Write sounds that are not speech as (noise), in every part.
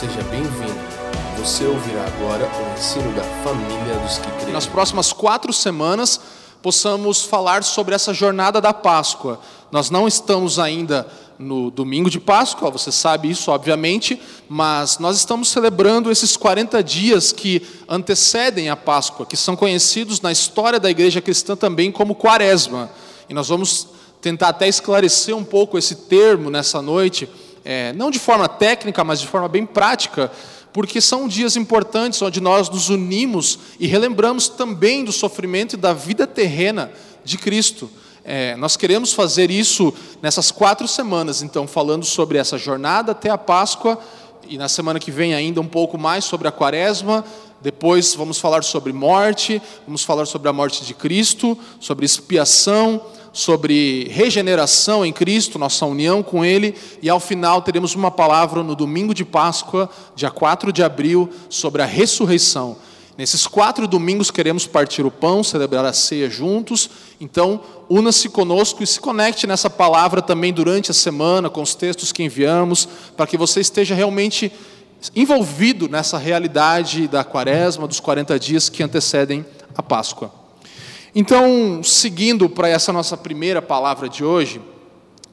Seja bem-vindo. Você ouvirá agora o ensino da família dos que creem. Nas próximas quatro semanas, possamos falar sobre essa jornada da Páscoa. Nós não estamos ainda no domingo de Páscoa, você sabe isso, obviamente, mas nós estamos celebrando esses 40 dias que antecedem a Páscoa, que são conhecidos na história da igreja cristã também como Quaresma. E nós vamos tentar até esclarecer um pouco esse termo nessa noite, é, não de forma técnica, mas de forma bem prática, porque são dias importantes onde nós nos unimos e relembramos também do sofrimento e da vida terrena de Cristo. É, nós queremos fazer isso nessas quatro semanas, então, falando sobre essa jornada até a Páscoa, e na semana que vem ainda um pouco mais sobre a Quaresma. Depois vamos falar sobre morte, vamos falar sobre a morte de Cristo, sobre expiação, sobre regeneração em Cristo, nossa união com Ele, e ao final teremos uma palavra no domingo de Páscoa, dia 4 de abril, sobre a ressurreição. Nesses quatro domingos queremos partir o pão, celebrar a ceia juntos, então una-se conosco e se conecte nessa palavra também durante a semana, com os textos que enviamos, para que você esteja realmente envolvido nessa realidade da quaresma, dos 40 dias que antecedem a Páscoa. Então, seguindo para essa nossa primeira palavra de hoje,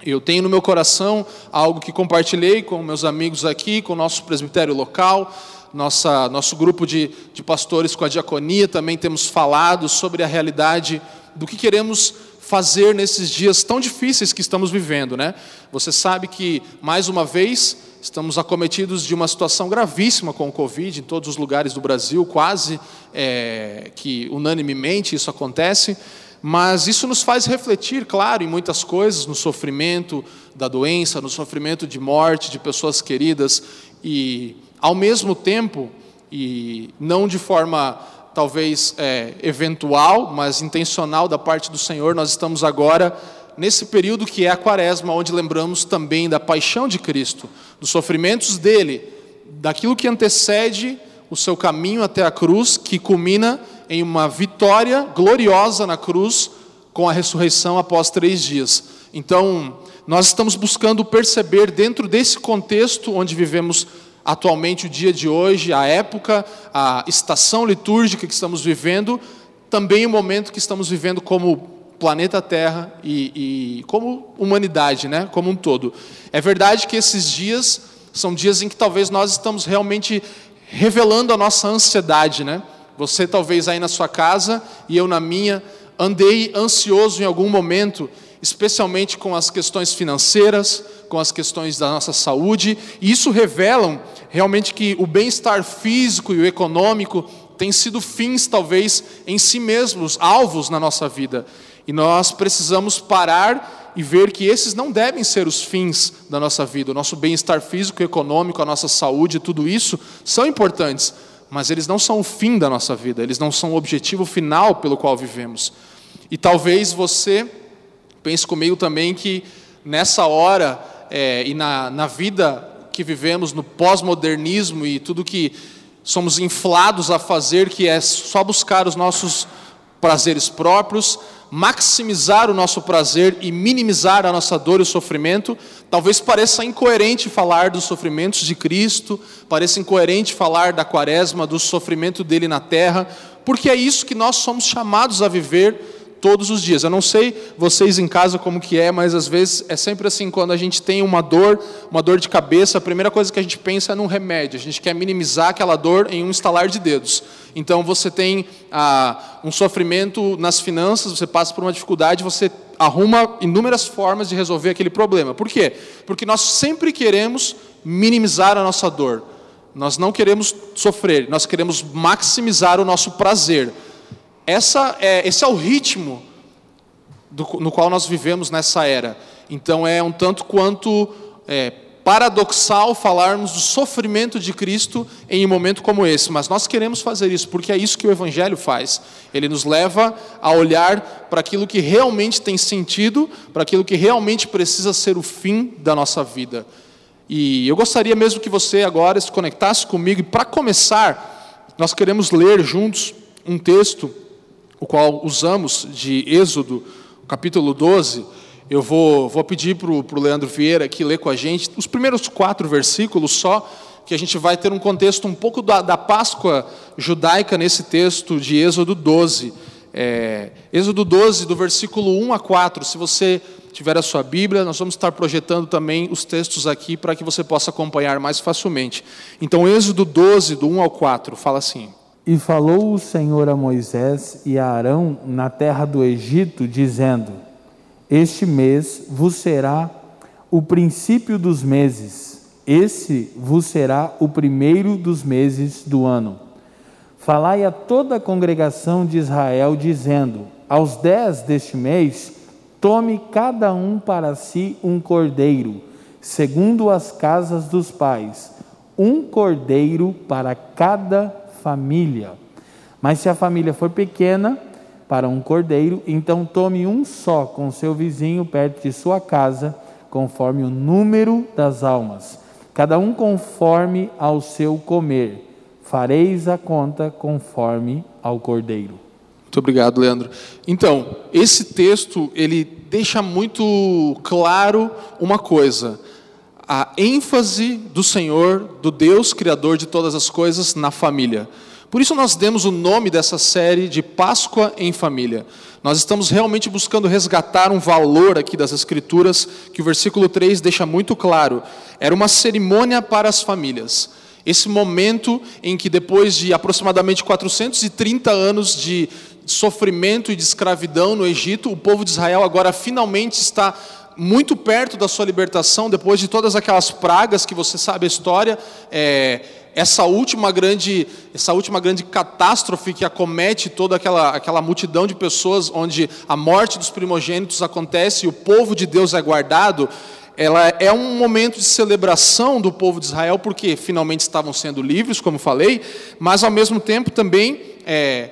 eu tenho no meu coração algo que compartilhei com meus amigos aqui, com o nosso presbitério local, nossa, nosso grupo de, de pastores com a diaconia, também temos falado sobre a realidade do que queremos fazer nesses dias tão difíceis que estamos vivendo, né? Você sabe que, mais uma vez, Estamos acometidos de uma situação gravíssima com o Covid em todos os lugares do Brasil, quase é, que unanimemente isso acontece, mas isso nos faz refletir, claro, em muitas coisas, no sofrimento da doença, no sofrimento de morte de pessoas queridas, e ao mesmo tempo, e não de forma talvez é, eventual, mas intencional da parte do Senhor, nós estamos agora nesse período que é a quaresma, onde lembramos também da paixão de Cristo, dos sofrimentos dele, daquilo que antecede o seu caminho até a cruz, que culmina em uma vitória gloriosa na cruz com a ressurreição após três dias. Então, nós estamos buscando perceber, dentro desse contexto onde vivemos atualmente, o dia de hoje, a época, a estação litúrgica que estamos vivendo, também o momento que estamos vivendo como planeta Terra e, e, como humanidade, né, como um todo. É verdade que esses dias são dias em que talvez nós estamos realmente revelando a nossa ansiedade, né? Você talvez aí na sua casa e eu na minha andei ansioso em algum momento, especialmente com as questões financeiras, com as questões da nossa saúde, e isso revelam realmente que o bem-estar físico e o econômico têm sido fins talvez em si mesmos, alvos na nossa vida. E nós precisamos parar e ver que esses não devem ser os fins da nossa vida. O nosso bem-estar físico econômico, a nossa saúde, tudo isso são importantes, mas eles não são o fim da nossa vida, eles não são o objetivo final pelo qual vivemos. E talvez você pense comigo também que nessa hora é, e na, na vida que vivemos, no pós-modernismo e tudo que somos inflados a fazer, que é só buscar os nossos prazeres próprios, maximizar o nosso prazer e minimizar a nossa dor e o sofrimento, talvez pareça incoerente falar dos sofrimentos de Cristo, pareça incoerente falar da quaresma, do sofrimento dele na terra, porque é isso que nós somos chamados a viver todos os dias. Eu não sei vocês em casa como que é, mas às vezes é sempre assim, quando a gente tem uma dor, uma dor de cabeça, a primeira coisa que a gente pensa é num remédio. A gente quer minimizar aquela dor em um estalar de dedos. Então você tem ah, um sofrimento nas finanças, você passa por uma dificuldade, você arruma inúmeras formas de resolver aquele problema. Por quê? Porque nós sempre queremos minimizar a nossa dor. Nós não queremos sofrer, nós queremos maximizar o nosso prazer. Essa é, esse é o ritmo do, no qual nós vivemos nessa era. Então é um tanto quanto é, paradoxal falarmos do sofrimento de Cristo em um momento como esse, mas nós queremos fazer isso porque é isso que o Evangelho faz. Ele nos leva a olhar para aquilo que realmente tem sentido, para aquilo que realmente precisa ser o fim da nossa vida. E eu gostaria mesmo que você agora se conectasse comigo, e para começar, nós queremos ler juntos um texto o qual usamos de Êxodo, capítulo 12, eu vou, vou pedir para o Leandro Vieira aqui ler com a gente os primeiros quatro versículos só, que a gente vai ter um contexto um pouco da, da Páscoa judaica nesse texto de Êxodo 12. É, Êxodo 12, do versículo 1 a 4. Se você tiver a sua Bíblia, nós vamos estar projetando também os textos aqui para que você possa acompanhar mais facilmente. Então, Êxodo 12, do 1 ao 4, fala assim. E falou o Senhor a Moisés e a Arão na terra do Egito, dizendo: Este mês vos será o princípio dos meses, esse vos será o primeiro dos meses do ano. Falai a toda a congregação de Israel, dizendo: Aos dez deste mês, tome cada um para si um cordeiro, segundo as casas dos pais, um cordeiro para cada família. Mas se a família for pequena, para um cordeiro, então tome um só com seu vizinho perto de sua casa, conforme o número das almas, cada um conforme ao seu comer. Fareis a conta conforme ao cordeiro. Muito obrigado, Leandro. Então, esse texto ele deixa muito claro uma coisa: a ênfase do Senhor, do Deus Criador de todas as coisas, na família. Por isso nós demos o nome dessa série de Páscoa em Família. Nós estamos realmente buscando resgatar um valor aqui das Escrituras, que o versículo 3 deixa muito claro. Era uma cerimônia para as famílias. Esse momento em que, depois de aproximadamente 430 anos de sofrimento e de escravidão no Egito, o povo de Israel agora finalmente está muito perto da sua libertação, depois de todas aquelas pragas que você sabe a história, é, essa última grande, essa última grande catástrofe que acomete toda aquela, aquela multidão de pessoas, onde a morte dos primogênitos acontece e o povo de Deus é guardado, ela é um momento de celebração do povo de Israel, porque finalmente estavam sendo livres, como falei, mas ao mesmo tempo também é,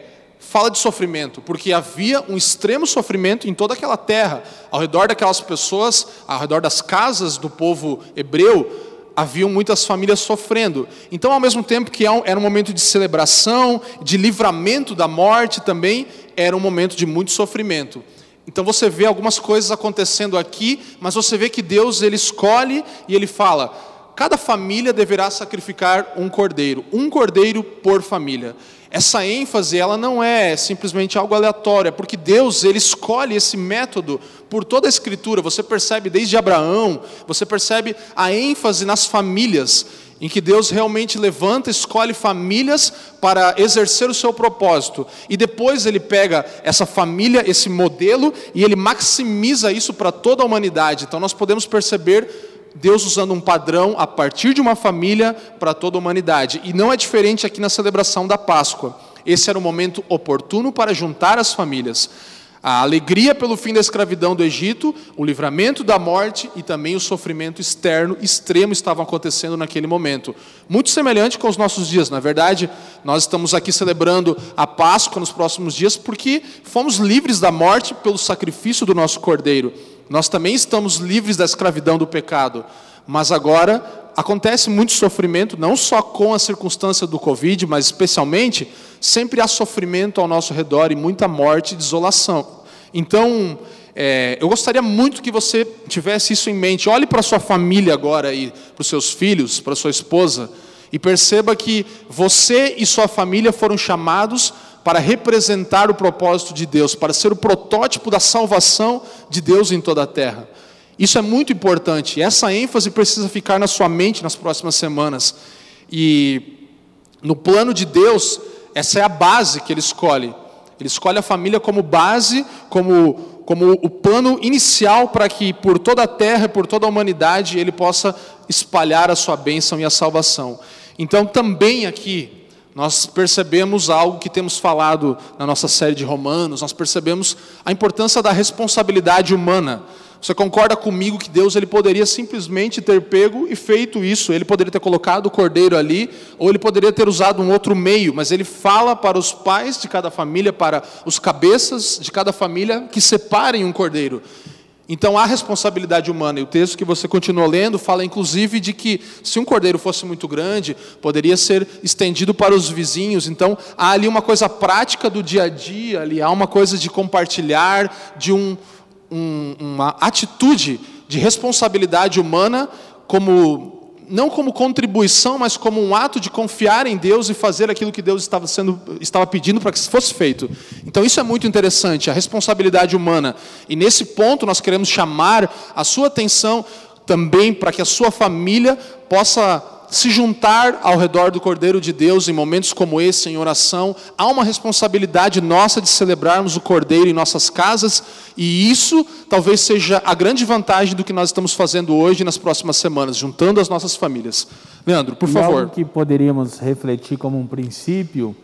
fala de sofrimento, porque havia um extremo sofrimento em toda aquela terra, ao redor daquelas pessoas, ao redor das casas do povo hebreu, haviam muitas famílias sofrendo. Então, ao mesmo tempo que era um momento de celebração, de livramento da morte também, era um momento de muito sofrimento. Então você vê algumas coisas acontecendo aqui, mas você vê que Deus ele escolhe e ele fala: cada família deverá sacrificar um cordeiro, um cordeiro por família. Essa ênfase, ela não é simplesmente algo aleatório, é porque Deus, ele escolhe esse método por toda a escritura. Você percebe desde Abraão, você percebe a ênfase nas famílias, em que Deus realmente levanta, escolhe famílias para exercer o seu propósito. E depois ele pega essa família, esse modelo, e ele maximiza isso para toda a humanidade. Então nós podemos perceber Deus usando um padrão a partir de uma família para toda a humanidade. E não é diferente aqui na celebração da Páscoa. Esse era o momento oportuno para juntar as famílias. A alegria pelo fim da escravidão do Egito, o livramento da morte e também o sofrimento externo extremo estavam acontecendo naquele momento. Muito semelhante com os nossos dias, na verdade, nós estamos aqui celebrando a Páscoa nos próximos dias porque fomos livres da morte pelo sacrifício do nosso Cordeiro. Nós também estamos livres da escravidão do pecado, mas agora acontece muito sofrimento, não só com a circunstância do Covid, mas especialmente, sempre há sofrimento ao nosso redor e muita morte e desolação. Então, é, eu gostaria muito que você tivesse isso em mente. Olhe para sua família agora e para os seus filhos, para sua esposa, e perceba que você e sua família foram chamados para representar o propósito de Deus, para ser o protótipo da salvação de Deus em toda a terra. Isso é muito importante. Essa ênfase precisa ficar na sua mente nas próximas semanas. E no plano de Deus, essa é a base que ele escolhe. Ele escolhe a família como base, como, como o plano inicial para que por toda a terra e por toda a humanidade ele possa espalhar a sua bênção e a salvação. Então, também aqui, nós percebemos algo que temos falado na nossa série de Romanos, nós percebemos a importância da responsabilidade humana. Você concorda comigo que Deus ele poderia simplesmente ter pego e feito isso? Ele poderia ter colocado o cordeiro ali, ou ele poderia ter usado um outro meio, mas ele fala para os pais de cada família, para os cabeças de cada família, que separem um cordeiro. Então há responsabilidade humana, e o texto que você continua lendo fala inclusive de que se um cordeiro fosse muito grande, poderia ser estendido para os vizinhos. Então há ali uma coisa prática do dia a dia, ali há uma coisa de compartilhar, de um, um, uma atitude de responsabilidade humana, como não como contribuição, mas como um ato de confiar em Deus e fazer aquilo que Deus estava, sendo, estava pedindo para que fosse feito. Então isso é muito interessante, a responsabilidade humana. E nesse ponto nós queremos chamar a sua atenção também para que a sua família possa se juntar ao redor do Cordeiro de Deus em momentos como esse, em oração, há uma responsabilidade nossa de celebrarmos o Cordeiro em nossas casas, e isso talvez seja a grande vantagem do que nós estamos fazendo hoje nas próximas semanas, juntando as nossas famílias. Leandro, por e favor. Algo que poderíamos refletir como um princípio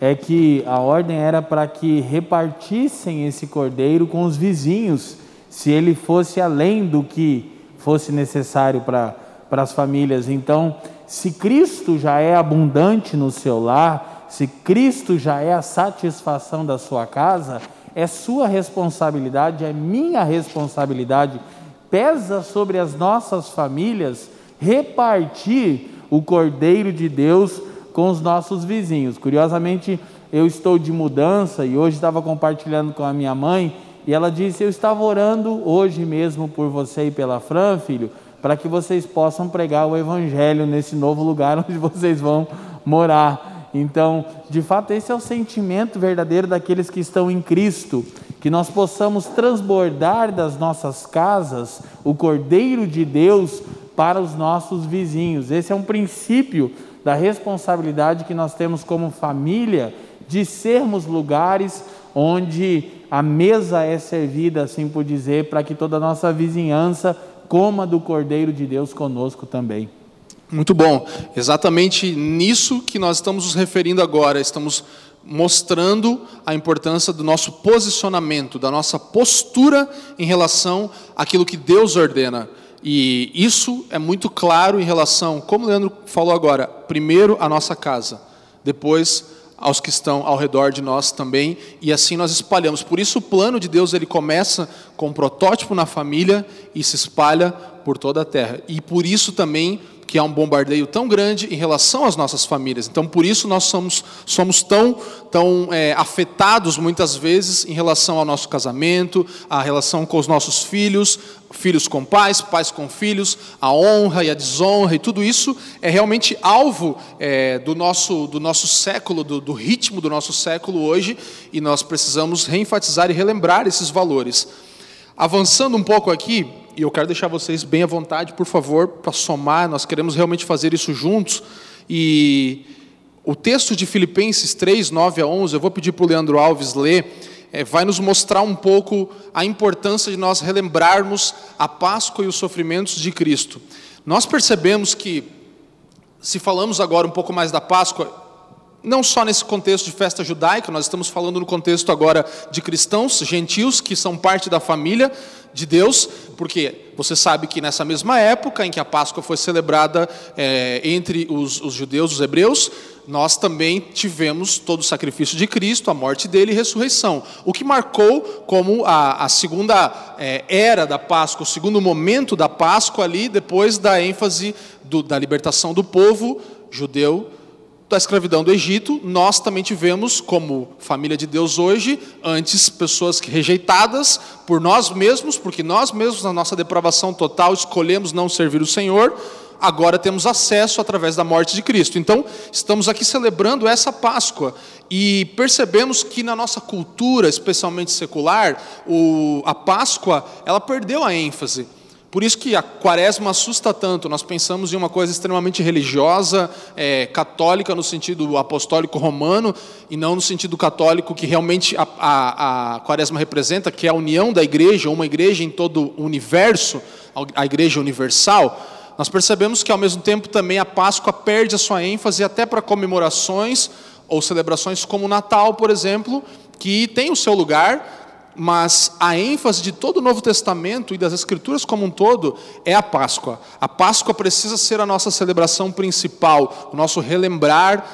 é que a ordem era para que repartissem esse cordeiro com os vizinhos, se ele fosse além do que fosse necessário para para as famílias. Então, se Cristo já é abundante no seu lar, se Cristo já é a satisfação da sua casa, é sua responsabilidade, é minha responsabilidade, pesa sobre as nossas famílias repartir o Cordeiro de Deus com os nossos vizinhos. Curiosamente, eu estou de mudança e hoje estava compartilhando com a minha mãe e ela disse: Eu estava orando hoje mesmo por você e pela Fran, filho, para que vocês possam pregar o Evangelho nesse novo lugar (laughs) onde vocês vão morar. Então, de fato, esse é o sentimento verdadeiro daqueles que estão em Cristo, que nós possamos transbordar das nossas casas o Cordeiro de Deus para os nossos vizinhos. Esse é um princípio da responsabilidade que nós temos como família de sermos lugares onde a mesa é servida, assim por dizer, para que toda a nossa vizinhança coma do Cordeiro de Deus conosco também. Muito bom. Exatamente nisso que nós estamos nos referindo agora. Estamos mostrando a importância do nosso posicionamento, da nossa postura em relação àquilo que Deus ordena. E isso é muito claro em relação, como o Leandro falou agora, primeiro a nossa casa, depois aos que estão ao redor de nós também, e assim nós espalhamos. Por isso o plano de Deus ele começa com um protótipo na família e se espalha por toda a terra. E por isso também que há um bombardeio tão grande em relação às nossas famílias. Então, por isso nós somos, somos tão, tão é, afetados muitas vezes em relação ao nosso casamento, a relação com os nossos filhos, filhos com pais, pais com filhos, a honra e a desonra, e tudo isso é realmente alvo é, do, nosso, do nosso século, do, do ritmo do nosso século hoje, e nós precisamos reenfatizar e relembrar esses valores. Avançando um pouco aqui, e eu quero deixar vocês bem à vontade, por favor, para somar, nós queremos realmente fazer isso juntos. E o texto de Filipenses 3, 9 a 11, eu vou pedir para o Leandro Alves ler, é, vai nos mostrar um pouco a importância de nós relembrarmos a Páscoa e os sofrimentos de Cristo. Nós percebemos que, se falamos agora um pouco mais da Páscoa, não só nesse contexto de festa judaica, nós estamos falando no contexto agora de cristãos, gentios, que são parte da família de Deus, porque você sabe que nessa mesma época em que a Páscoa foi celebrada é, entre os, os judeus, os hebreus, nós também tivemos todo o sacrifício de Cristo, a morte dele e ressurreição. O que marcou como a, a segunda é, era da Páscoa, o segundo momento da Páscoa ali, depois da ênfase do, da libertação do povo judeu da escravidão do Egito, nós também tivemos, como família de Deus hoje, antes pessoas rejeitadas por nós mesmos, porque nós mesmos, na nossa depravação total, escolhemos não servir o Senhor, agora temos acesso através da morte de Cristo. Então, estamos aqui celebrando essa Páscoa e percebemos que na nossa cultura, especialmente secular, o, a Páscoa ela perdeu a ênfase. Por isso que a quaresma assusta tanto. Nós pensamos em uma coisa extremamente religiosa, é, católica no sentido apostólico romano, e não no sentido católico que realmente a, a, a quaresma representa, que é a união da igreja, uma igreja em todo o universo, a igreja universal. Nós percebemos que ao mesmo tempo também a Páscoa perde a sua ênfase até para comemorações ou celebrações como o Natal, por exemplo, que tem o seu lugar, mas a ênfase de todo o Novo Testamento e das Escrituras como um todo é a Páscoa. A Páscoa precisa ser a nossa celebração principal, o nosso relembrar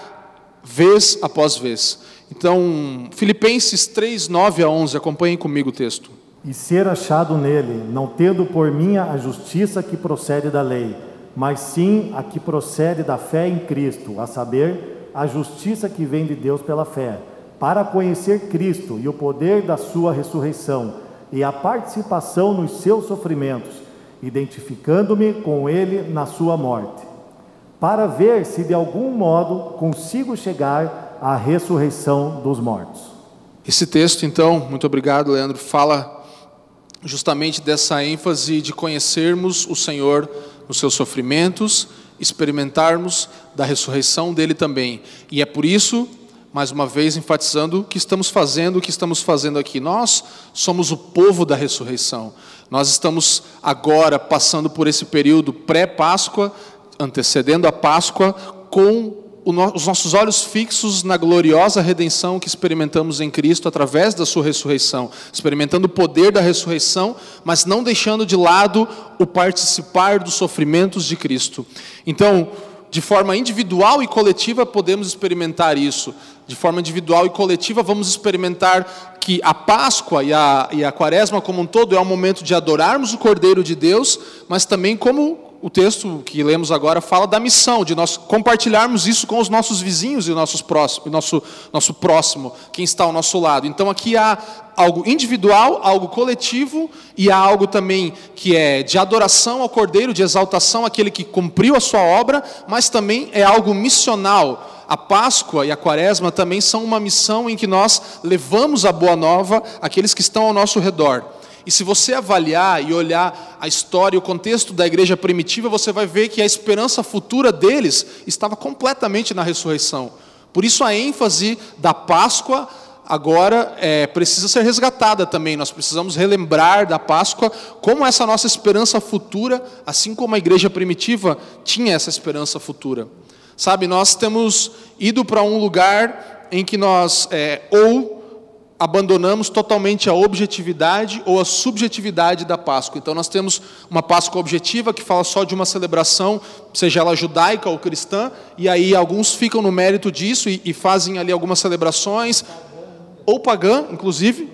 vez após vez. Então, Filipenses 3, 9 a 11, acompanhem comigo o texto. E ser achado nele, não tendo por mim a justiça que procede da lei, mas sim a que procede da fé em Cristo, a saber, a justiça que vem de Deus pela fé para conhecer Cristo e o poder da sua ressurreição e a participação nos seus sofrimentos, identificando-me com ele na sua morte, para ver se de algum modo consigo chegar à ressurreição dos mortos. Esse texto, então, muito obrigado, Leandro, fala justamente dessa ênfase de conhecermos o Senhor nos seus sofrimentos, experimentarmos da ressurreição dele também. E é por isso, mais uma vez, enfatizando o que estamos fazendo, o que estamos fazendo aqui. Nós somos o povo da ressurreição. Nós estamos agora passando por esse período pré-Páscoa, antecedendo a Páscoa, com os nossos olhos fixos na gloriosa redenção que experimentamos em Cristo através da Sua ressurreição, experimentando o poder da ressurreição, mas não deixando de lado o participar dos sofrimentos de Cristo. Então, de forma individual e coletiva, podemos experimentar isso. De forma individual e coletiva, vamos experimentar que a Páscoa e a, e a Quaresma como um todo é um momento de adorarmos o Cordeiro de Deus, mas também como o texto que lemos agora fala da missão, de nós compartilharmos isso com os nossos vizinhos e o nosso próximo, nosso, nosso próximo, quem está ao nosso lado. Então aqui há algo individual, algo coletivo e há algo também que é de adoração ao Cordeiro, de exaltação àquele que cumpriu a sua obra, mas também é algo missional. A Páscoa e a Quaresma também são uma missão em que nós levamos a boa nova àqueles que estão ao nosso redor. E se você avaliar e olhar a história e o contexto da igreja primitiva, você vai ver que a esperança futura deles estava completamente na ressurreição. Por isso a ênfase da Páscoa agora é, precisa ser resgatada também. Nós precisamos relembrar da Páscoa como essa nossa esperança futura, assim como a igreja primitiva tinha essa esperança futura. Sabe, nós temos ido para um lugar em que nós é, ou abandonamos totalmente a objetividade ou a subjetividade da Páscoa. Então nós temos uma Páscoa objetiva que fala só de uma celebração, seja ela judaica ou cristã, e aí alguns ficam no mérito disso e, e fazem ali algumas celebrações, ou pagã, inclusive,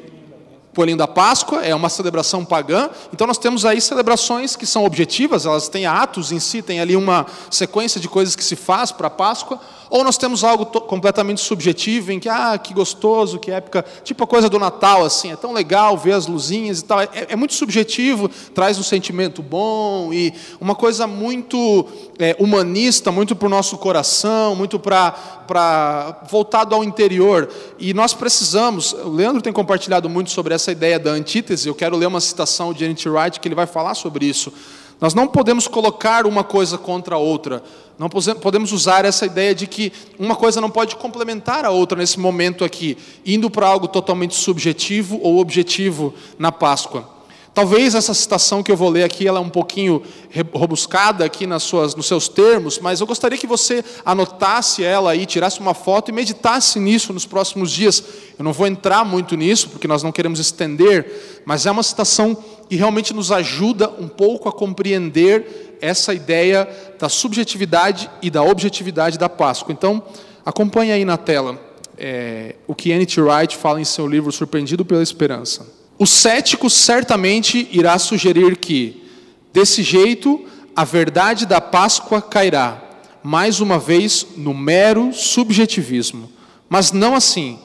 Coelhinho da Páscoa é uma celebração pagã, então nós temos aí celebrações que são objetivas, elas têm atos em si, tem ali uma sequência de coisas que se faz para a Páscoa, ou nós temos algo completamente subjetivo, em que, ah, que gostoso, que época, tipo a coisa do Natal, assim, é tão legal ver as luzinhas e tal. É, é muito subjetivo, traz um sentimento bom e uma coisa muito é, humanista, muito para o nosso coração, muito para voltado ao interior. E nós precisamos, o Leandro tem compartilhado muito sobre essa ideia da antítese, eu quero ler uma citação de N.T. Wright que ele vai falar sobre isso. Nós não podemos colocar uma coisa contra a outra. Não podemos usar essa ideia de que uma coisa não pode complementar a outra nesse momento aqui, indo para algo totalmente subjetivo ou objetivo na Páscoa. Talvez essa citação que eu vou ler aqui ela é um pouquinho robuscada aqui nas suas, nos seus termos, mas eu gostaria que você anotasse ela aí, tirasse uma foto e meditasse nisso nos próximos dias. Eu não vou entrar muito nisso, porque nós não queremos estender, mas é uma citação que realmente nos ajuda um pouco a compreender essa ideia da subjetividade e da objetividade da Páscoa. Então, acompanhe aí na tela é, o que N.T. Wright fala em seu livro Surpreendido pela Esperança. O cético certamente irá sugerir que, desse jeito, a verdade da Páscoa cairá, mais uma vez, no mero subjetivismo. Mas não assim.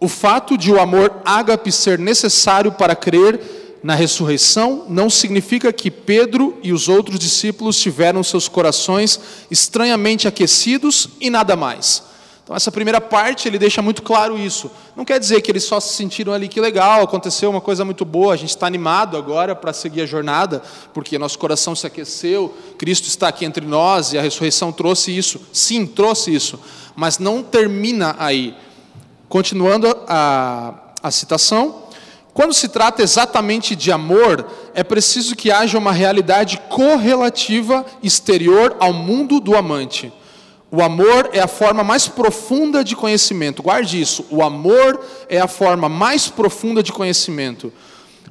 O fato de o amor ágape ser necessário para crer na ressurreição não significa que Pedro e os outros discípulos tiveram seus corações estranhamente aquecidos e nada mais. Então, essa primeira parte ele deixa muito claro isso. Não quer dizer que eles só se sentiram ali que legal, aconteceu uma coisa muito boa, a gente está animado agora para seguir a jornada, porque nosso coração se aqueceu, Cristo está aqui entre nós e a ressurreição trouxe isso. Sim, trouxe isso, mas não termina aí. Continuando a, a citação, quando se trata exatamente de amor, é preciso que haja uma realidade correlativa exterior ao mundo do amante. O amor é a forma mais profunda de conhecimento. Guarde isso. O amor é a forma mais profunda de conhecimento.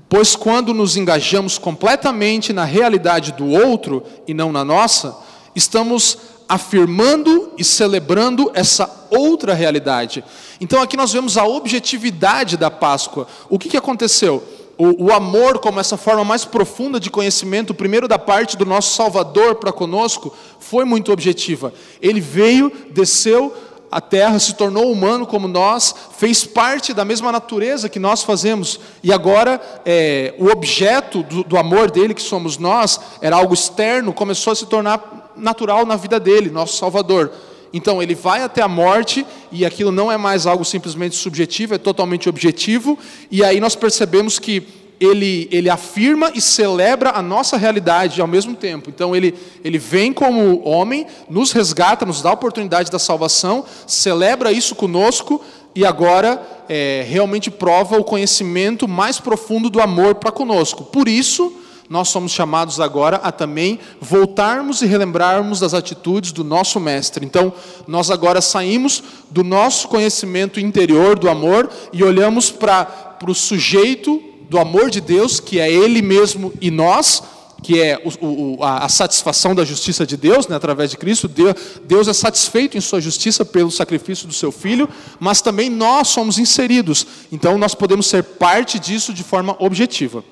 Pois quando nos engajamos completamente na realidade do outro e não na nossa, estamos afirmando e celebrando essa outra realidade. Então aqui nós vemos a objetividade da Páscoa. O que, que aconteceu? O, o, amor, como essa forma mais profunda de conhecimento, primeiro da parte do nosso Salvador para conosco, foi muito objetiva. Ele veio, desceu a terra, se tornou humano como nós, fez parte da mesma natureza que nós fazemos, e agora é, o objeto do, do amor dele, que somos nós, era algo externo, começou a se tornar natural na vida dele, nosso Salvador. Então ele vai até a morte e aquilo não é mais algo simplesmente subjetivo, é totalmente objetivo. E aí nós percebemos que ele, ele afirma e celebra a nossa realidade ao mesmo tempo. Então ele, ele vem como homem, nos resgata, nos dá a oportunidade da salvação, celebra isso conosco e agora é, realmente prova o conhecimento mais profundo do amor para conosco. Por isso nós somos chamados agora a também voltarmos e relembrarmos das atitudes do nosso Mestre. Então, nós agora saímos do nosso conhecimento interior do amor e olhamos para o sujeito do amor de Deus, que é Ele mesmo e nós, que é o, o, a, satisfação da justiça de Deus, né, através de Cristo. Deus, Deus é satisfeito em sua justiça pelo sacrifício do seu Filho, mas também nós somos inseridos. Então, nós podemos ser parte disso de forma objetiva.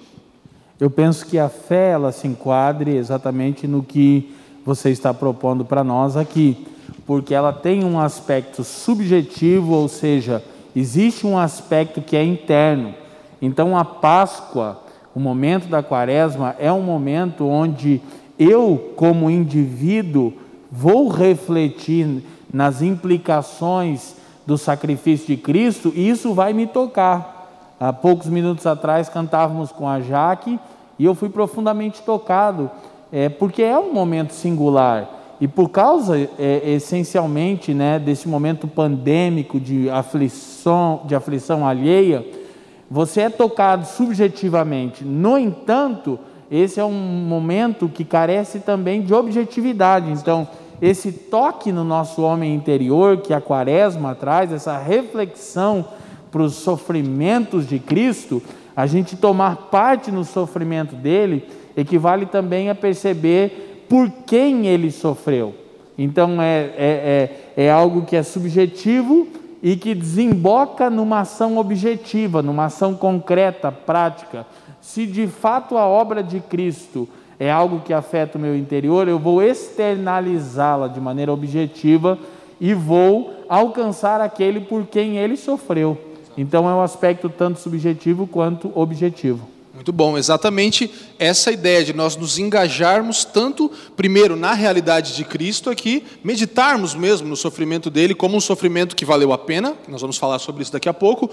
Eu penso que a fé ela se enquadre exatamente no que você está propondo para nós aqui, porque ela tem um aspecto subjetivo, ou seja, existe um aspecto que é interno. Então a Páscoa, o momento da Quaresma é um momento onde eu, como indivíduo, vou refletir nas implicações do sacrifício de Cristo e isso vai me tocar. Há poucos minutos atrás cantávamos com a Jaque e eu fui profundamente tocado, é, porque é um momento singular. E por causa, é, essencialmente, né, desse momento pandêmico de aflição, de aflição alheia, você é tocado subjetivamente. No entanto, esse é um momento que carece também de objetividade. Então, esse toque no nosso homem interior que a quaresma traz, essa reflexão para os sofrimentos de Cristo, a gente tomar parte no sofrimento dele equivale também a perceber por quem ele sofreu. Então é, é, é, é algo que é subjetivo e que desemboca numa ação objetiva, numa ação concreta, prática. Se de fato a obra de Cristo é algo que afeta o meu interior, eu vou externalizá-la de maneira objetiva e vou alcançar aquele por quem ele sofreu. Então é um aspecto tanto subjetivo quanto objetivo. Muito bom, exatamente essa ideia de nós nos engajarmos tanto, primeiro, na realidade de Cristo aqui, meditarmos mesmo no sofrimento dele como um sofrimento que valeu a pena, nós vamos falar sobre isso daqui a pouco,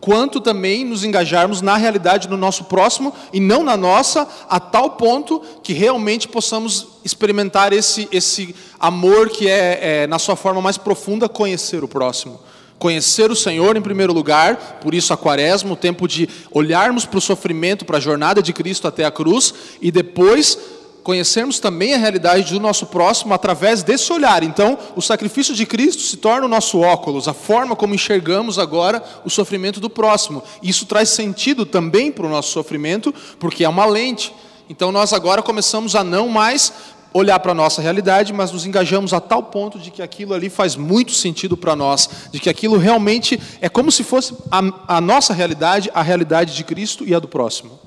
quanto também nos engajarmos na realidade do nosso próximo e não na nossa, a tal ponto que realmente possamos experimentar esse, esse amor que é, é na sua forma mais profunda, conhecer o próximo. Conhecer o Senhor em primeiro lugar, por isso a quaresma, o tempo de olharmos para o sofrimento, para a jornada de Cristo até a cruz, e depois conhecermos também a realidade do nosso próximo através desse olhar. Então, o sacrifício de Cristo se torna o nosso óculos, a forma como enxergamos agora o sofrimento do próximo. Isso traz sentido também para o nosso sofrimento, porque é uma lente. Então, nós agora começamos a não mais olhar para a nossa realidade, mas nos engajamos a tal ponto de que aquilo ali faz muito sentido para nós, de que aquilo realmente é como se fosse a, a nossa realidade, a realidade de Cristo e a do próximo.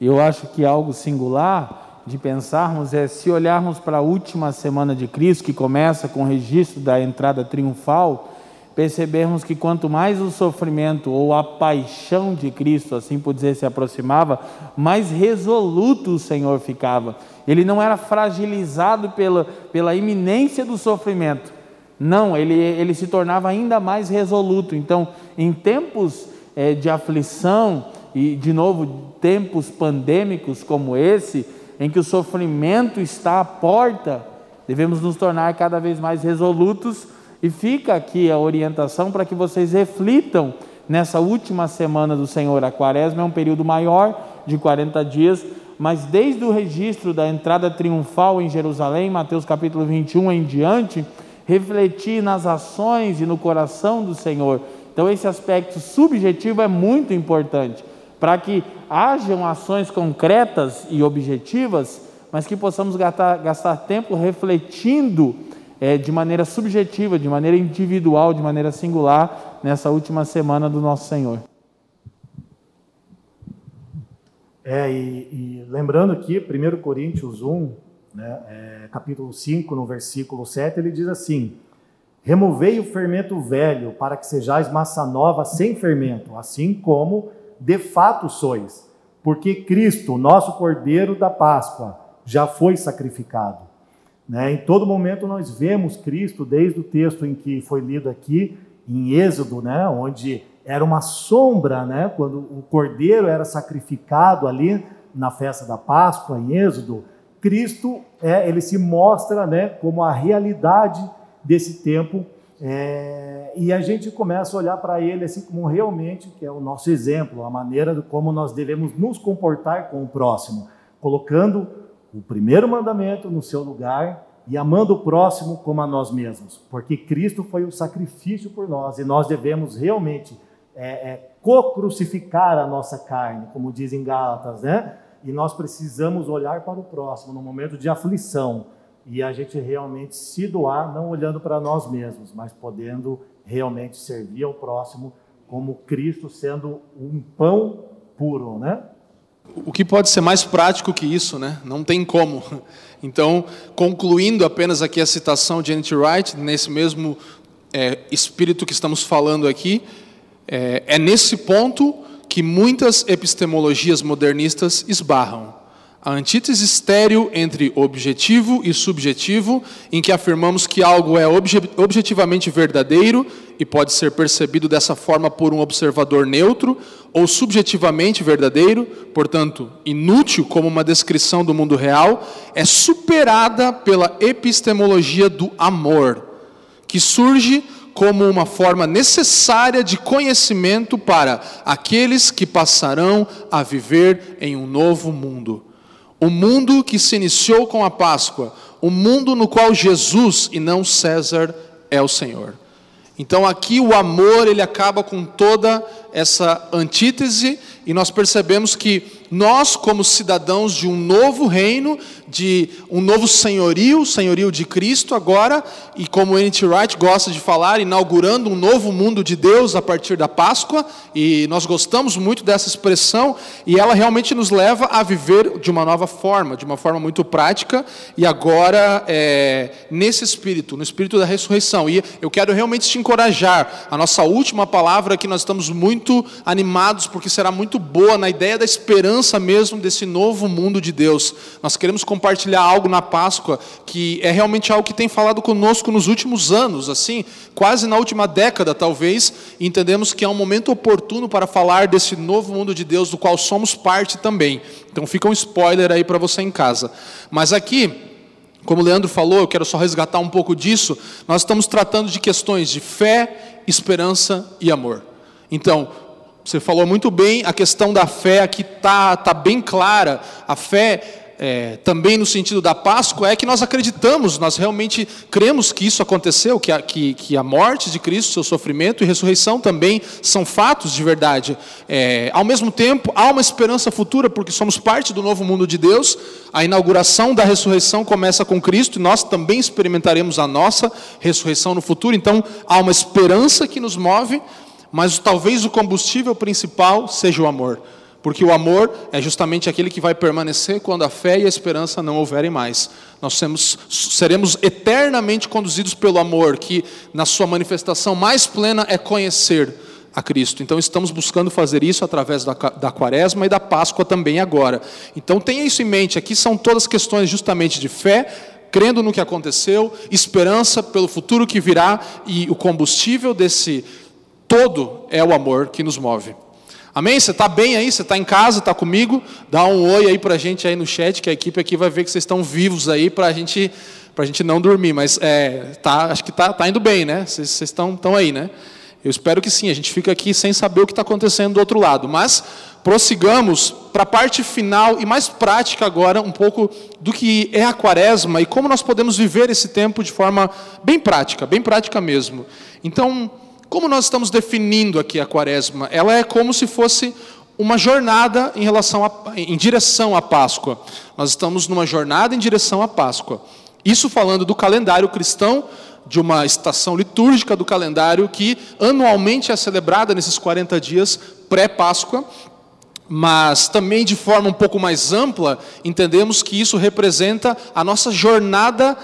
Eu acho que algo singular de pensarmos é se olharmos para a última semana de Cristo, que começa com o registro da entrada triunfal, percebermos que quanto mais o sofrimento ou a paixão de Cristo, assim por dizer, se aproximava, mais resoluto o Senhor ficava. Ele não era fragilizado pela, pela iminência do sofrimento. Não, ele, ele se tornava ainda mais resoluto. Então, em tempos é, de aflição, e de novo, tempos pandêmicos como esse, em que o sofrimento está à porta, devemos nos tornar cada vez mais resolutos e fica aqui a orientação para que vocês reflitam nessa última semana do Senhor. A quaresma é um período maior, de 40 dias, mas desde o registro da entrada triunfal em Jerusalém, Mateus capítulo 21 em diante, refletir nas ações e no coração do Senhor. Então, esse aspecto subjetivo é muito importante, para que hajam ações concretas e objetivas, mas que possamos gastar, gastar tempo refletindo é, de maneira subjetiva, de maneira individual, de maneira singular, nessa última semana do nosso Senhor. É, e, e lembrando que 1 Coríntios 1, né, é, capítulo 5, no versículo 7, ele diz assim: Removei o fermento velho, para que sejais massa nova sem fermento, assim como de fato sois, porque Cristo, nosso Cordeiro da Páscoa, já foi sacrificado. Né? Em todo momento nós vemos Cristo, desde o texto em que foi lido aqui, em Êxodo, né? onde era uma sombra, né? quando o Cordeiro era sacrificado ali na festa da Páscoa, em Êxodo, Cristo é, ele se mostra né, como a realidade desse tempo é, e a gente começa a olhar para ele assim como realmente que é o nosso exemplo, a maneira como nós devemos nos comportar com o próximo, colocando o primeiro mandamento no seu lugar e amando o próximo como a nós mesmos, porque Cristo foi o sacrifício por nós e nós devemos realmente é, é, co-crucificar a nossa carne, como dizem Gálatas, né? E nós precisamos olhar para o próximo no momento de aflição e a gente realmente se doar, não olhando para nós mesmos, mas podendo realmente servir ao próximo como Cristo sendo um pão puro, né? O que pode ser mais prático que isso, né? Não tem como. Então, concluindo apenas aqui a citação de N.T. Wright, nesse mesmo é, espírito que estamos falando aqui, é, é nesse ponto que muitas epistemologias modernistas esbarram a antítese estéril entre objetivo e subjetivo, em que afirmamos que algo é objetivamente verdadeiro e pode ser percebido dessa forma por um observador neutro, ou subjetivamente verdadeiro, portanto, inútil como uma descrição do mundo real, é superada pela epistemologia do amor, que surge como uma forma necessária de conhecimento para aqueles que passarão a viver em um novo mundo. O mundo que se iniciou com a Páscoa, o mundo no qual Jesus e não César é o Senhor. Então aqui o amor ele acaba com toda essa antítese e nós percebemos que nós, como cidadãos de um novo reino, de um novo senhorio, senhorio de Cristo agora, e como N.T. Wright gosta de falar, inaugurando um novo mundo de Deus a partir da Páscoa, e nós gostamos muito dessa expressão, e ela realmente nos leva a viver de uma nova forma, de uma forma muito prática, e agora é, nesse espírito, no espírito da ressurreição. E eu quero realmente te encorajar, a nossa última palavra que nós estamos muito animados, porque será muito boa na ideia da esperança esperança mesmo desse novo mundo de Deus. Nós queremos compartilhar algo na Páscoa que é realmente algo que tem falado conosco nos últimos anos, assim, quase na última década talvez, e entendemos que é um momento oportuno para falar desse novo mundo de Deus do qual somos parte também. Então fica um spoiler aí para você em casa. Mas aqui como o Leandro falou, eu quero só resgatar um pouco disso. Nós estamos tratando de questões de fé, esperança e amor. Então, você falou muito bem, a questão da fé aqui está tá bem clara. A fé é, também no sentido da Páscoa, é que nós acreditamos, nós realmente cremos que isso aconteceu, que a, que, que a morte de Cristo, seu sofrimento e ressurreição também são fatos de verdade. É, ao mesmo tempo, há uma esperança futura, porque somos parte do novo mundo de Deus. A inauguração da ressurreição começa com Cristo e nós também experimentaremos a nossa ressurreição no futuro. Então, há uma esperança que nos move, mas talvez o combustível principal seja o amor. Porque o amor é justamente aquele que vai permanecer quando a fé e a esperança não houverem mais. Nós seremos, seremos eternamente conduzidos pelo amor, que na sua manifestação mais plena é conhecer a Cristo. Então estamos buscando fazer isso através da, da quaresma e da Páscoa também agora. Então tenha isso em mente, aqui são todas questões justamente de fé, crendo no que aconteceu, esperança pelo futuro que virá e o combustível desse todo é o amor que nos move. Amém? Você está bem aí? Você está em casa? Está comigo? Dá um oi aí para a gente aí no chat, que a equipe aqui vai ver que vocês estão vivos aí para gente, a gente não dormir. Mas é, tá, acho que está tá indo bem, né? Vocês, estão aí, né? Eu espero que sim. A gente fica aqui sem saber o que está acontecendo do outro lado. Mas prossigamos para a parte final e mais prática agora, um pouco do que é a quaresma e como nós podemos viver esse tempo de forma bem prática, bem prática mesmo. Então, como nós estamos definindo aqui a quaresma? Ela é como se fosse uma jornada em relação a, em direção à Páscoa. Nós estamos numa jornada em direção à Páscoa. Isso falando do calendário cristão, de uma estação litúrgica do calendário que anualmente é celebrada nesses 40 dias pré-Páscoa, mas também de forma um pouco mais ampla, entendemos que isso representa a nossa jornada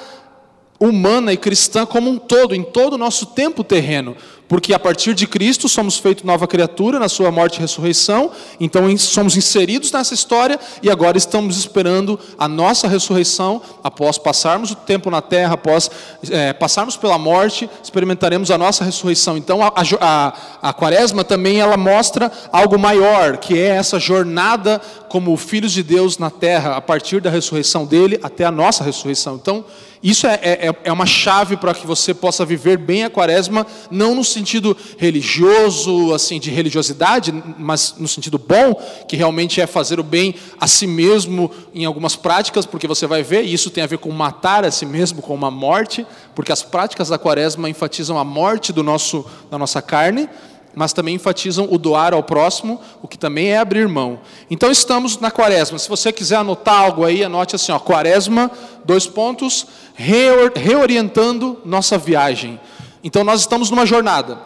humana e cristã como um todo, em todo o nosso tempo terreno. Porque a partir de Cristo somos feitos nova criatura na sua morte e ressurreição, então somos inseridos nessa história e agora estamos esperando a nossa ressurreição após passarmos o tempo na terra, após é, passarmos pela morte, experimentaremos a nossa ressurreição. Então a, a, a quaresma também ela mostra algo maior, que é essa jornada como filhos de Deus na terra, a partir da ressurreição dele até a nossa ressurreição. Então, isso é, é, é uma chave para que você possa viver bem a quaresma, não no sentido religioso, assim, de religiosidade, mas no sentido bom, que realmente é fazer o bem a si mesmo em algumas práticas, porque você vai ver, e isso tem a ver com matar a si mesmo, com uma morte, porque as práticas da quaresma enfatizam a morte do nosso, da nossa carne, mas também enfatizam o doar ao próximo, o que também é abrir mão. Então estamos na quaresma. Se você quiser anotar algo aí, anote assim, ó, quaresma, dois pontos, reorientando nossa viagem. Então nós estamos numa jornada.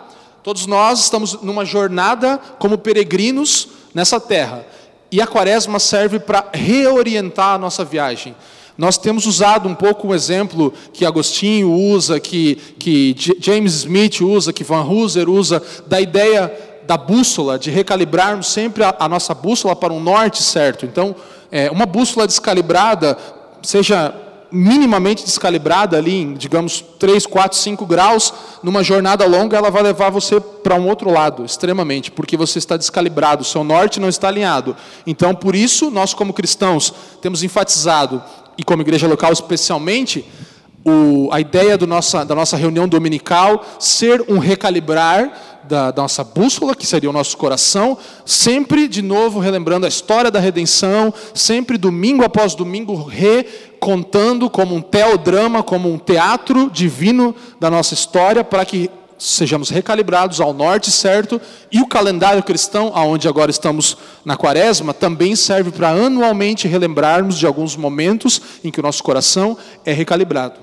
Todos nós estamos numa jornada como peregrinos nessa terra. E a quaresma serve para reorientar a nossa viagem. Nós temos usado um pouco o exemplo que Agostinho usa, que, que James Smith usa, que Van Hooser usa, da ideia da bússola, de recalibrarmos sempre a, a nossa bússola para um norte certo. Então, é, uma bússola descalibrada, seja minimamente descalibrada ali, em, digamos, 3, 4, 5 graus, numa jornada longa, ela vai levar você para um outro lado, extremamente, porque você está descalibrado, seu norte não está alinhado. Então, por isso, nós como cristãos temos enfatizado e como igreja local especialmente, o, a ideia nossa, da nossa reunião dominical ser um recalibrar da, da, nossa bússola, que seria o nosso coração, sempre de novo relembrando a história da redenção, sempre domingo após domingo recontando como um teodrama, como um teatro divino da nossa história, para que sejamos recalibrados ao norte certo, e o calendário cristão, aonde agora estamos na quaresma, também serve para anualmente relembrarmos de alguns momentos em que o nosso coração é recalibrado.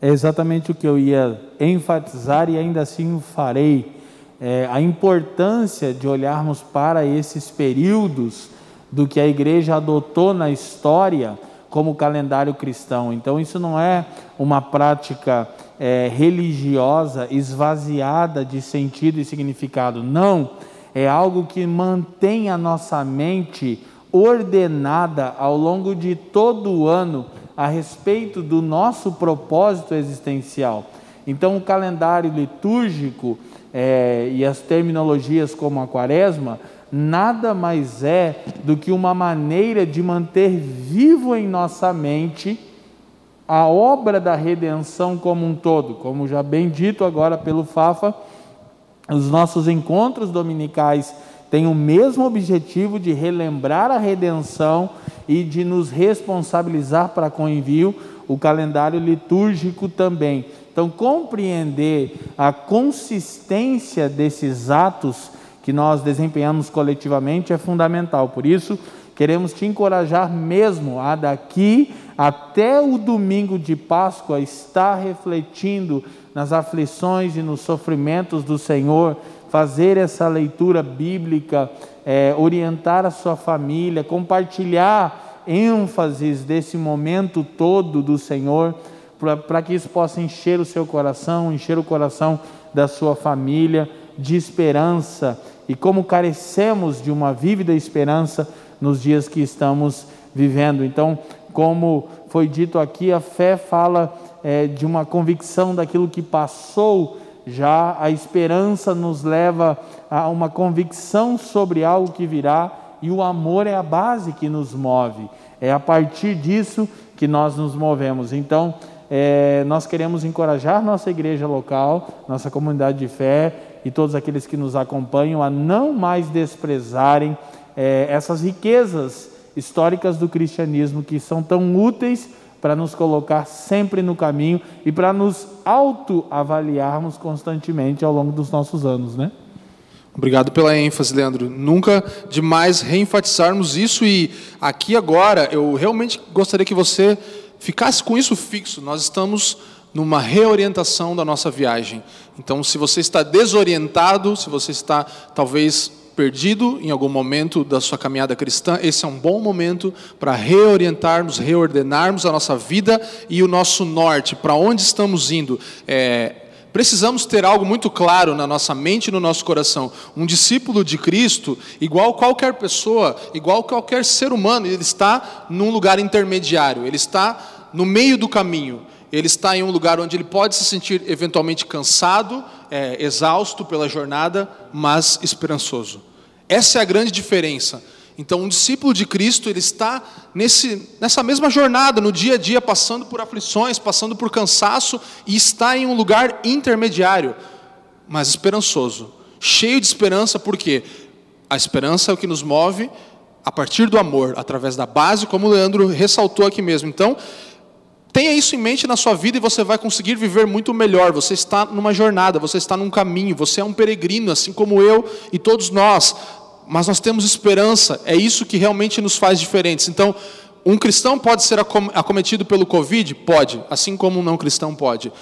É exatamente o que eu ia enfatizar e ainda assim farei. É, a importância de olharmos para esses períodos do que a igreja adotou na história como calendário cristão. Então, isso não é uma prática é, religiosa esvaziada de sentido e significado. Não, é algo que mantém a nossa mente ordenada ao longo de todo o ano a respeito do nosso propósito existencial. Então, o calendário litúrgico é, e as terminologias como a quaresma nada mais é do que uma maneira de manter vivo em nossa mente a obra da redenção como um todo. Como já bem dito agora pelo Fafa, os nossos encontros dominicais têm o mesmo objetivo de relembrar a redenção e de nos responsabilizar para com o envio, o calendário litúrgico também. Então, compreender a consistência desses atos que nós desempenhamos coletivamente é fundamental. Por isso, queremos te encorajar mesmo a daqui até o domingo de Páscoa estar refletindo nas aflições e nos sofrimentos do Senhor, fazer essa leitura bíblica, é, orientar a sua família, compartilhar ênfases desse momento todo do Senhor, para que isso possa encher o seu coração, encher o coração da sua família de esperança. E como carecemos de uma vívida esperança nos dias que estamos vivendo. Então, como foi dito aqui, a fé fala é, de uma convicção daquilo que passou, já a esperança nos leva a uma convicção sobre algo que virá, e o amor é a base que nos move. É a partir disso que nós nos movemos. Então, é, nós queremos encorajar nossa igreja local, nossa comunidade de fé e todos aqueles que nos acompanham a não mais desprezarem é, essas riquezas históricas do cristianismo que são tão úteis para nos colocar sempre no caminho e para nos autoavaliarmos constantemente ao longo dos nossos anos, né? Obrigado pela ênfase, Leandro. Nunca demais reenfatizarmos isso e aqui agora eu realmente gostaria que você ficasse com isso fixo. Nós estamos numa reorientação da nossa viagem. Então, se você está desorientado, se você está talvez perdido em algum momento da sua caminhada cristã, esse é um bom momento para reorientarmos, reordenarmos a nossa vida e o nosso norte, para onde estamos indo. É, precisamos ter algo muito claro na nossa mente e no nosso coração. Um discípulo de Cristo, igual qualquer pessoa, igual qualquer ser humano, ele está num lugar intermediário, ele está no meio do caminho ele está em um lugar onde ele pode se sentir eventualmente cansado, é, exausto pela jornada, mas esperançoso. Essa é a grande diferença. Então, um discípulo de Cristo, ele está nesse, nessa mesma jornada, no dia a dia, passando por aflições, passando por cansaço, e está em um lugar intermediário, mas esperançoso. Cheio de esperança, porque a esperança é o que nos move a partir do amor, através da base, como o Leandro ressaltou aqui mesmo. Então, Tenha isso em mente na sua vida e você vai conseguir viver muito melhor. Você está numa jornada, você está num caminho, você é um peregrino, assim como eu e todos nós. Mas nós temos esperança, é isso que realmente nos faz diferentes. Então, um cristão pode ser acometido pelo Covid? Pode, assim como um não cristão pode.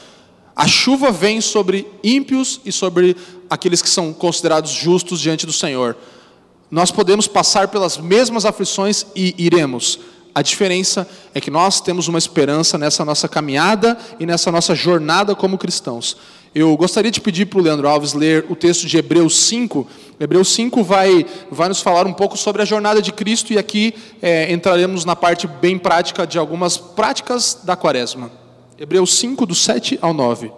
A chuva vem sobre ímpios e sobre aqueles que são considerados justos diante do Senhor. Nós podemos passar pelas mesmas aflições e iremos a diferença é que nós temos uma esperança nessa nossa caminhada e nessa nossa jornada como cristãos. Eu gostaria de pedir para o Leandro Alves ler o texto de Hebreus 5. Hebreus 5 vai, vai nos falar um pouco sobre a jornada de Cristo e aqui é, entraremos na parte bem prática de algumas práticas da quaresma. Hebreus 5, do 7 ao 9.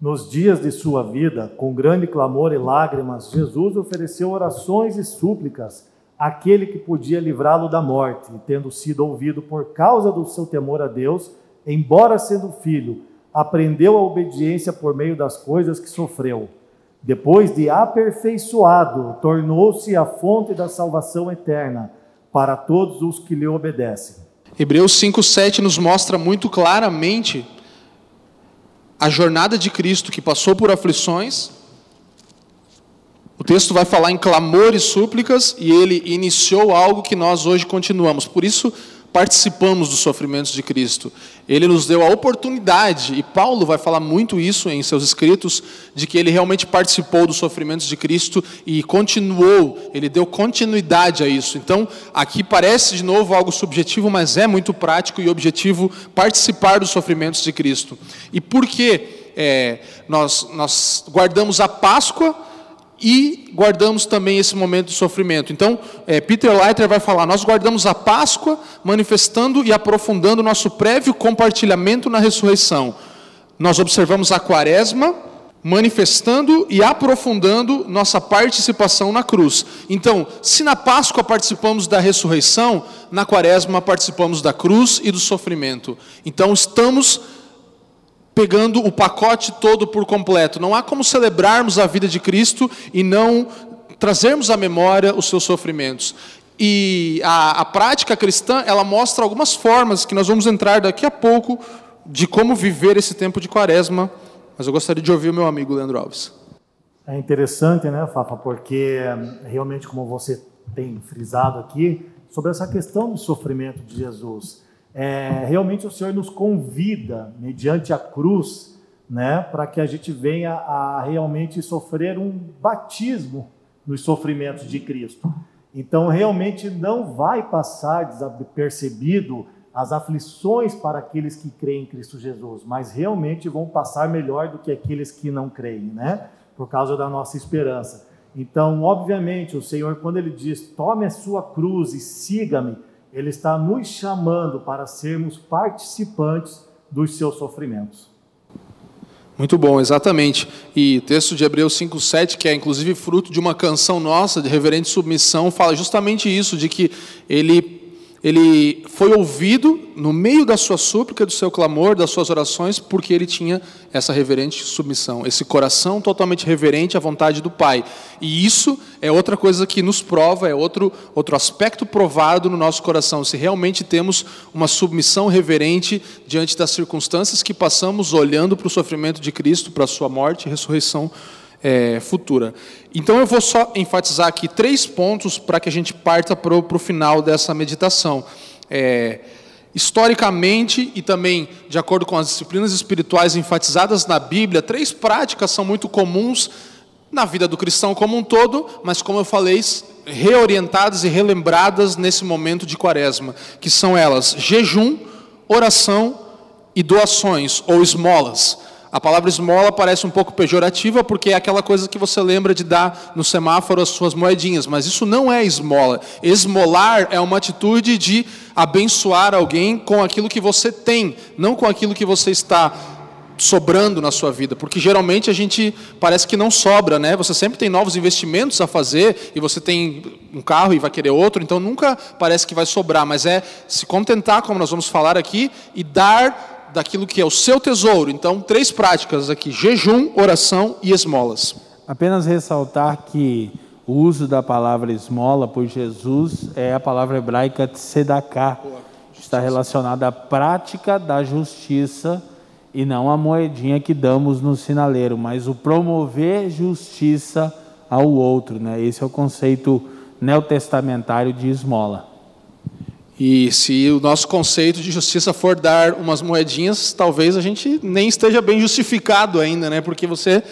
Nos dias de sua vida, com grande clamor e lágrimas, Jesus ofereceu orações e súplicas aquele que podia livrá-lo da morte, tendo sido ouvido por causa do seu temor a Deus, embora sendo filho, aprendeu a obediência por meio das coisas que sofreu. Depois de aperfeiçoado, tornou-se a fonte da salvação eterna para todos os que lhe obedecem. Hebreus 5:7 nos mostra muito claramente a jornada de Cristo que passou por aflições, o texto vai falar em clamor e súplicas e ele iniciou algo que nós hoje continuamos. Por isso, participamos dos sofrimentos de Cristo. Ele nos deu a oportunidade, e Paulo vai falar muito isso em seus escritos, de que ele realmente participou dos sofrimentos de Cristo e continuou, ele deu continuidade a isso. Então, aqui parece de novo algo subjetivo, mas é muito prático e objetivo participar dos sofrimentos de Cristo. E por que é, nós, nós guardamos a Páscoa? E guardamos também esse momento de sofrimento. Então, é, Peter Leiter vai falar: nós guardamos a Páscoa, manifestando e aprofundando nosso prévio compartilhamento na ressurreição. Nós observamos a Quaresma, manifestando e aprofundando nossa participação na cruz. Então, se na Páscoa participamos da ressurreição, na Quaresma participamos da cruz e do sofrimento. Então, estamos pegando o pacote todo por completo. Não há como celebrarmos a vida de Cristo e não trazermos à memória os seus sofrimentos. E a, a prática cristã, ela mostra algumas formas que nós vamos entrar daqui a pouco de como viver esse tempo de quaresma. Mas eu gostaria de ouvir o meu amigo Leandro Alves. É interessante, né, Fafa, porque realmente, como você tem frisado aqui, sobre essa questão do sofrimento de Jesus é, realmente o Senhor nos convida, mediante a cruz, né, para que a gente venha a realmente sofrer um batismo nos sofrimentos de Cristo. Então, realmente não vai passar desapercebido as aflições para aqueles que creem em Cristo Jesus, mas realmente vão passar melhor do que aqueles que não creem, né? Por causa da nossa esperança. Então, obviamente, o Senhor, quando Ele diz: tome a sua cruz e siga-me, ele está nos chamando para sermos participantes dos seus sofrimentos. Muito bom, exatamente. E o texto de Hebreus 5,7, que é inclusive fruto de uma canção nossa de reverente submissão, fala justamente isso, de que ele ele foi ouvido no meio da sua súplica, do seu clamor, das suas orações, porque ele tinha essa reverente submissão, esse coração totalmente reverente à vontade do Pai. E isso é outra coisa que nos prova, é outro, outro aspecto provado no nosso coração, se realmente temos uma submissão reverente diante das circunstâncias que passamos, olhando para o sofrimento de Cristo, para a sua morte e ressurreição é, futura. Então eu vou só enfatizar aqui três pontos para que a gente parta para o final dessa meditação. É, historicamente e também de acordo com as disciplinas espirituais enfatizadas na Bíblia, três práticas são muito comuns na vida do cristão como um todo, mas como eu falei, reorientadas e relembradas nesse momento de quaresma, que são elas jejum, oração e doações ou esmolas. A palavra esmola parece um pouco pejorativa porque é aquela coisa que você lembra de dar no semáforo as suas moedinhas, mas isso não é esmola. Esmolar é uma atitude de abençoar alguém com aquilo que você tem, não com aquilo que você está sobrando na sua vida, porque geralmente a gente parece que não sobra, né? Você sempre tem novos investimentos a fazer e você tem um carro e vai querer outro, então nunca parece que vai sobrar, mas é se contentar, como nós vamos falar aqui, e dar daquilo que é o seu tesouro. Então, três práticas aqui: jejum, oração e esmolas. Apenas ressaltar que o uso da palavra esmola por Jesus é a palavra hebraica tzedakah, está relacionada à prática da justiça e não a moedinha que damos no sinaleiro, mas o promover justiça ao outro, né? Esse é o conceito neotestamentário de esmola. E se o nosso conceito de justiça for dar umas moedinhas, talvez a gente nem esteja bem justificado ainda, né? Porque você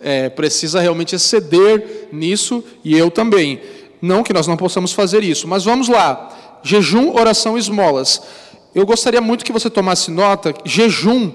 é, precisa realmente exceder nisso e eu também. Não que nós não possamos fazer isso, mas vamos lá. Jejum, oração, esmolas. Eu gostaria muito que você tomasse nota. Jejum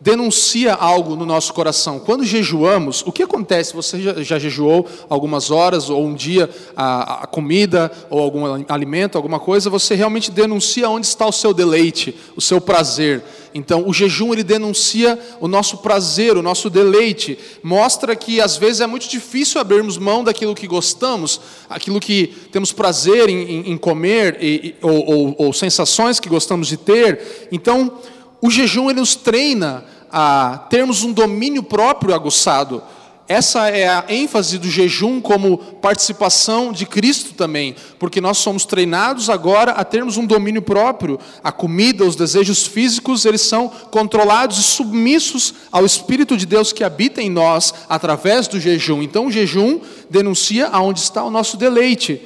denuncia algo no nosso coração. Quando jejuamos, o que acontece? Você já, já jejuou algumas horas, ou um dia a, a, comida, ou algum alimento, alguma coisa, você realmente denuncia onde está o seu deleite, o seu prazer. Então, o jejum ele denuncia o nosso prazer, o nosso deleite. Mostra que às vezes é muito difícil abrirmos mão daquilo que gostamos, aquilo que temos prazer em, em, em comer, e, ou, ou, ou sensações que gostamos de ter. Então, o jejum ele nos treina a termos um domínio próprio aguçado. Essa é a ênfase do jejum como participação de Cristo também, porque nós somos treinados agora a termos um domínio próprio. A comida, os desejos físicos, eles são controlados e submissos ao Espírito de Deus que habita em nós através do jejum. Então, o jejum denuncia aonde está o nosso deleite.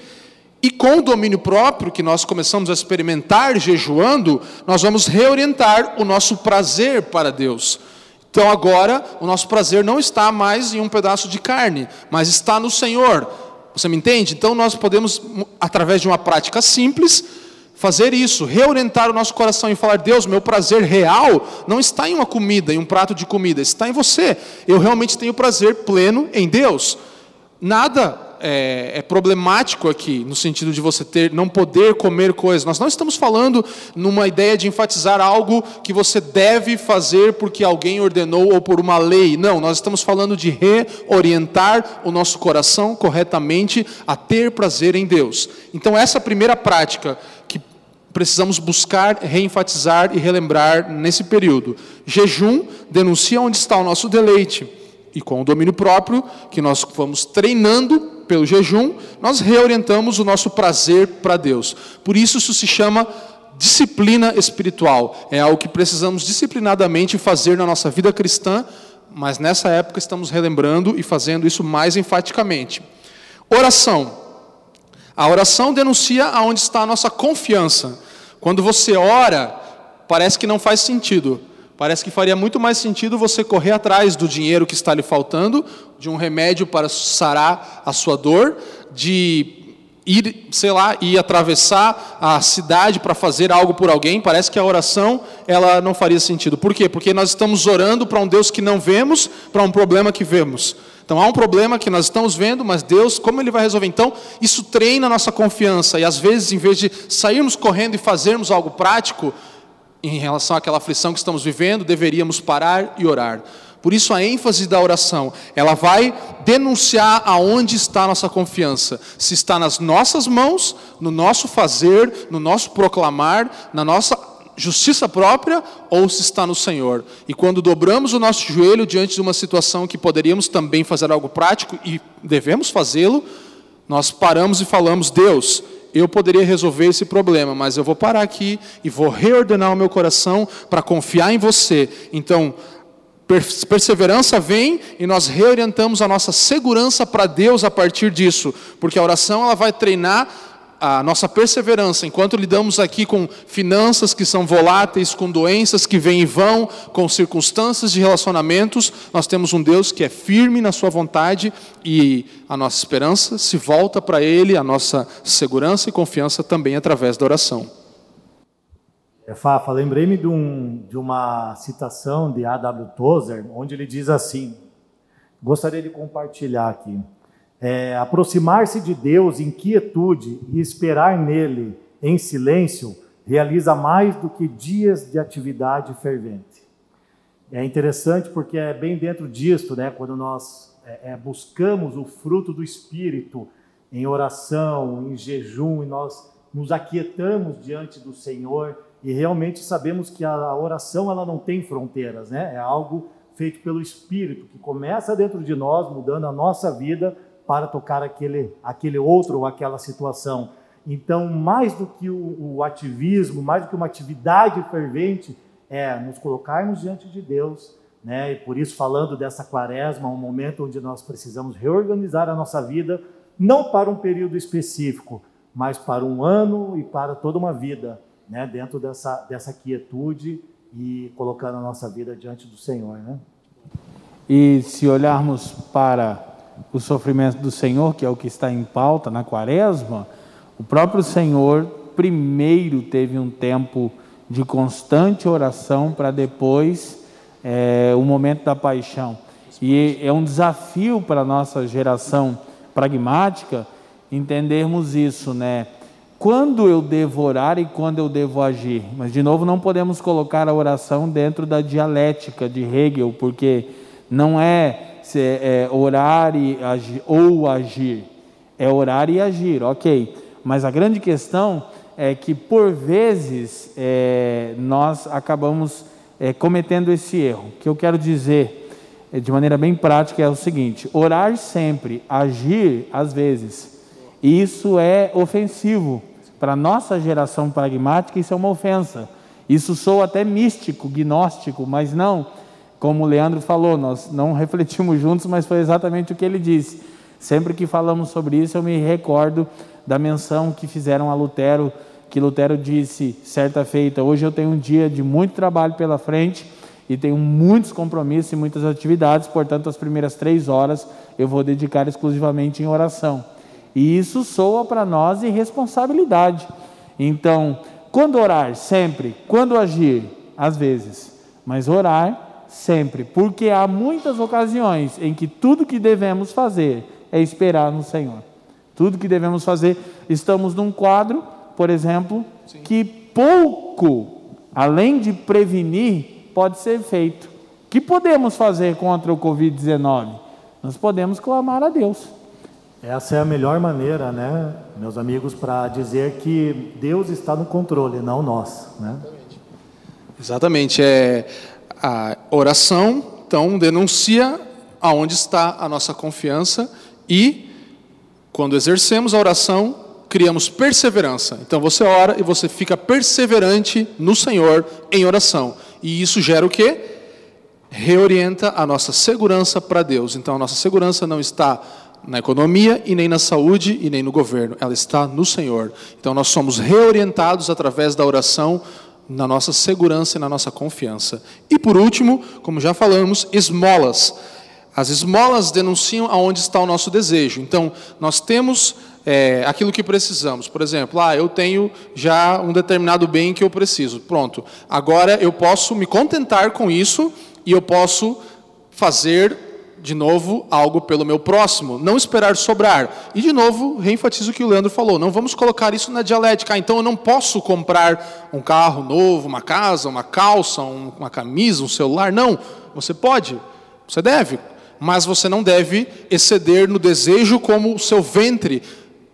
E com o domínio próprio que nós começamos a experimentar jejuando, nós vamos reorientar o nosso prazer para Deus. Então agora, o nosso prazer não está mais em um pedaço de carne, mas está no Senhor. Você me entende? Então nós podemos, através de uma prática simples, fazer isso, reorientar o nosso coração e falar: Deus, meu prazer real não está em uma comida, em um prato de comida, está em você. Eu realmente tenho prazer pleno em Deus. Nada é, é, problemático aqui, no sentido de você ter, não poder comer coisas. Nós não estamos falando numa ideia de enfatizar algo que você deve fazer porque alguém ordenou ou por uma lei. Não, nós estamos falando de reorientar o nosso coração corretamente a ter prazer em Deus. Então, essa primeira prática que precisamos buscar, reenfatizar e relembrar nesse período. Jejum denuncia onde está o nosso deleite. E com o domínio próprio, que nós vamos treinando pelo jejum, nós reorientamos o nosso prazer para Deus. Por isso, isso se chama disciplina espiritual. É algo que precisamos disciplinadamente fazer na nossa vida cristã, mas nessa época estamos relembrando e fazendo isso mais enfaticamente. Oração. A oração denuncia aonde está a nossa confiança. Quando você ora, parece que não faz sentido. Parece que faria muito mais sentido você correr atrás do dinheiro que está lhe faltando, de um remédio para sarar a sua dor, de ir, sei lá, ir atravessar a cidade para fazer algo por alguém. Parece que a oração ela não faria sentido. Por quê? Porque nós estamos orando para um Deus que não vemos, para um problema que vemos. Então há um problema que nós estamos vendo, mas Deus, como Ele vai resolver? Então, isso treina a nossa confiança. E às vezes, em vez de sairmos correndo e fazermos algo prático, em relação àquela aflição que estamos vivendo, deveríamos parar e orar. Por isso a ênfase da oração, ela vai denunciar aonde está a nossa confiança. Se está nas nossas mãos, no nosso fazer, no nosso proclamar, na nossa justiça própria, ou se está no Senhor. E quando dobramos o nosso joelho diante de uma situação que poderíamos também fazer algo prático e devemos fazê-lo, nós paramos e falamos: Deus, eu poderia resolver esse problema, mas eu vou parar aqui e vou reordenar o meu coração para confiar em você. Então, perseverança vem e nós reorientamos a nossa segurança para Deus a partir disso, porque a oração ela vai treinar a nossa perseverança, enquanto lidamos aqui com finanças que são voláteis, com doenças que vêm e vão, com circunstâncias de relacionamentos, nós temos um Deus que é firme na sua vontade e a nossa esperança se volta para Ele, a nossa segurança e confiança também através da oração. É, Fafa, lembrei-me de, um, de uma citação de A.W. Tozer, onde ele diz assim: gostaria de compartilhar aqui. É, Aproximar-se de Deus em quietude e esperar nele em silêncio realiza mais do que dias de atividade fervente. É interessante porque é bem dentro disto, né, quando nós é, é, buscamos o fruto do Espírito em oração, em jejum, e nós nos aquietamos diante do Senhor e realmente sabemos que a oração ela não tem fronteiras, né? É algo feito pelo Espírito que começa dentro de nós, mudando a nossa vida para tocar aquele, aquele outro ou aquela situação. Então, mais do que o, o ativismo, mais do que uma atividade fervente, é nos colocarmos diante de Deus, né? E por isso falando dessa quaresma, um momento onde nós precisamos reorganizar a nossa vida, não para um período específico, mas para um ano e para toda uma vida, né? Dentro dessa dessa quietude e colocando a nossa vida diante do Senhor, né? E se olharmos para o sofrimento do Senhor, que é o que está em pauta na quaresma, o próprio Senhor primeiro teve um tempo de constante oração para depois é, o momento da paixão. E é um desafio para a nossa geração pragmática entendermos isso, né? Quando eu devo orar e quando eu devo agir. Mas, de novo, não podemos colocar a oração dentro da dialética de Hegel, porque não é é, é orar e agir, ou agir. É orar e agir, ok. Mas a grande questão é que, por vezes, é, nós acabamos é, cometendo esse erro. O que eu quero dizer, é, de maneira bem prática, é o seguinte: orar sempre, agir às vezes. E isso é ofensivo. Para a nossa geração pragmática, isso é uma ofensa. Isso soa até místico, gnóstico, mas não como o Leandro falou, nós não (laughs) refletimos juntos, mas foi exatamente o que ele disse. Sempre que falamos sobre isso, eu me recordo da menção que fizeram a Lutero, que Lutero disse certa feita: Hoje eu tenho um dia de muito trabalho pela frente e tenho muitos compromissos e muitas atividades, portanto, as primeiras três horas eu vou dedicar exclusivamente em oração. E isso soa para nós irresponsabilidade. Então, quando orar? Sempre. Quando agir? Às vezes. Mas orar sempre, porque há muitas ocasiões em que tudo que devemos fazer é esperar no Senhor. Tudo que devemos fazer, estamos num quadro, por exemplo, Sim. que pouco, além de prevenir, pode ser feito. O que podemos fazer contra o Covid-19? Nós podemos clamar a Deus. Essa é a melhor maneira, né, meus amigos, para dizer que Deus está no controle, não nós, né? Exatamente. É, a oração, então, denuncia aonde está a nossa confiança e, quando exercemos a oração, criamos perseverança. Então você ora e você fica perseverante no Senhor em oração. E isso gera o quê? Reorienta a nossa segurança para Deus. Então a nossa segurança não está na economia e nem na saúde e nem no governo, ela está no Senhor. Então nós somos reorientados através da oração na nossa segurança e na nossa confiança. E por último, como já falamos, esmolas. As esmolas denunciam aonde está o nosso desejo. Então, nós temos é, aquilo que precisamos. Por exemplo, ah, eu tenho já um determinado bem que eu preciso. Pronto. Agora eu posso me contentar com isso e eu posso fazer de novo, algo pelo meu próximo, não esperar sobrar. E, de novo, reenfatizo o que o Leandro falou: não vamos colocar isso na dialética. Ah, então eu não posso comprar um carro novo, uma casa, uma calça, uma camisa, um celular. Não, você pode, você deve, mas você não deve exceder no desejo como o seu ventre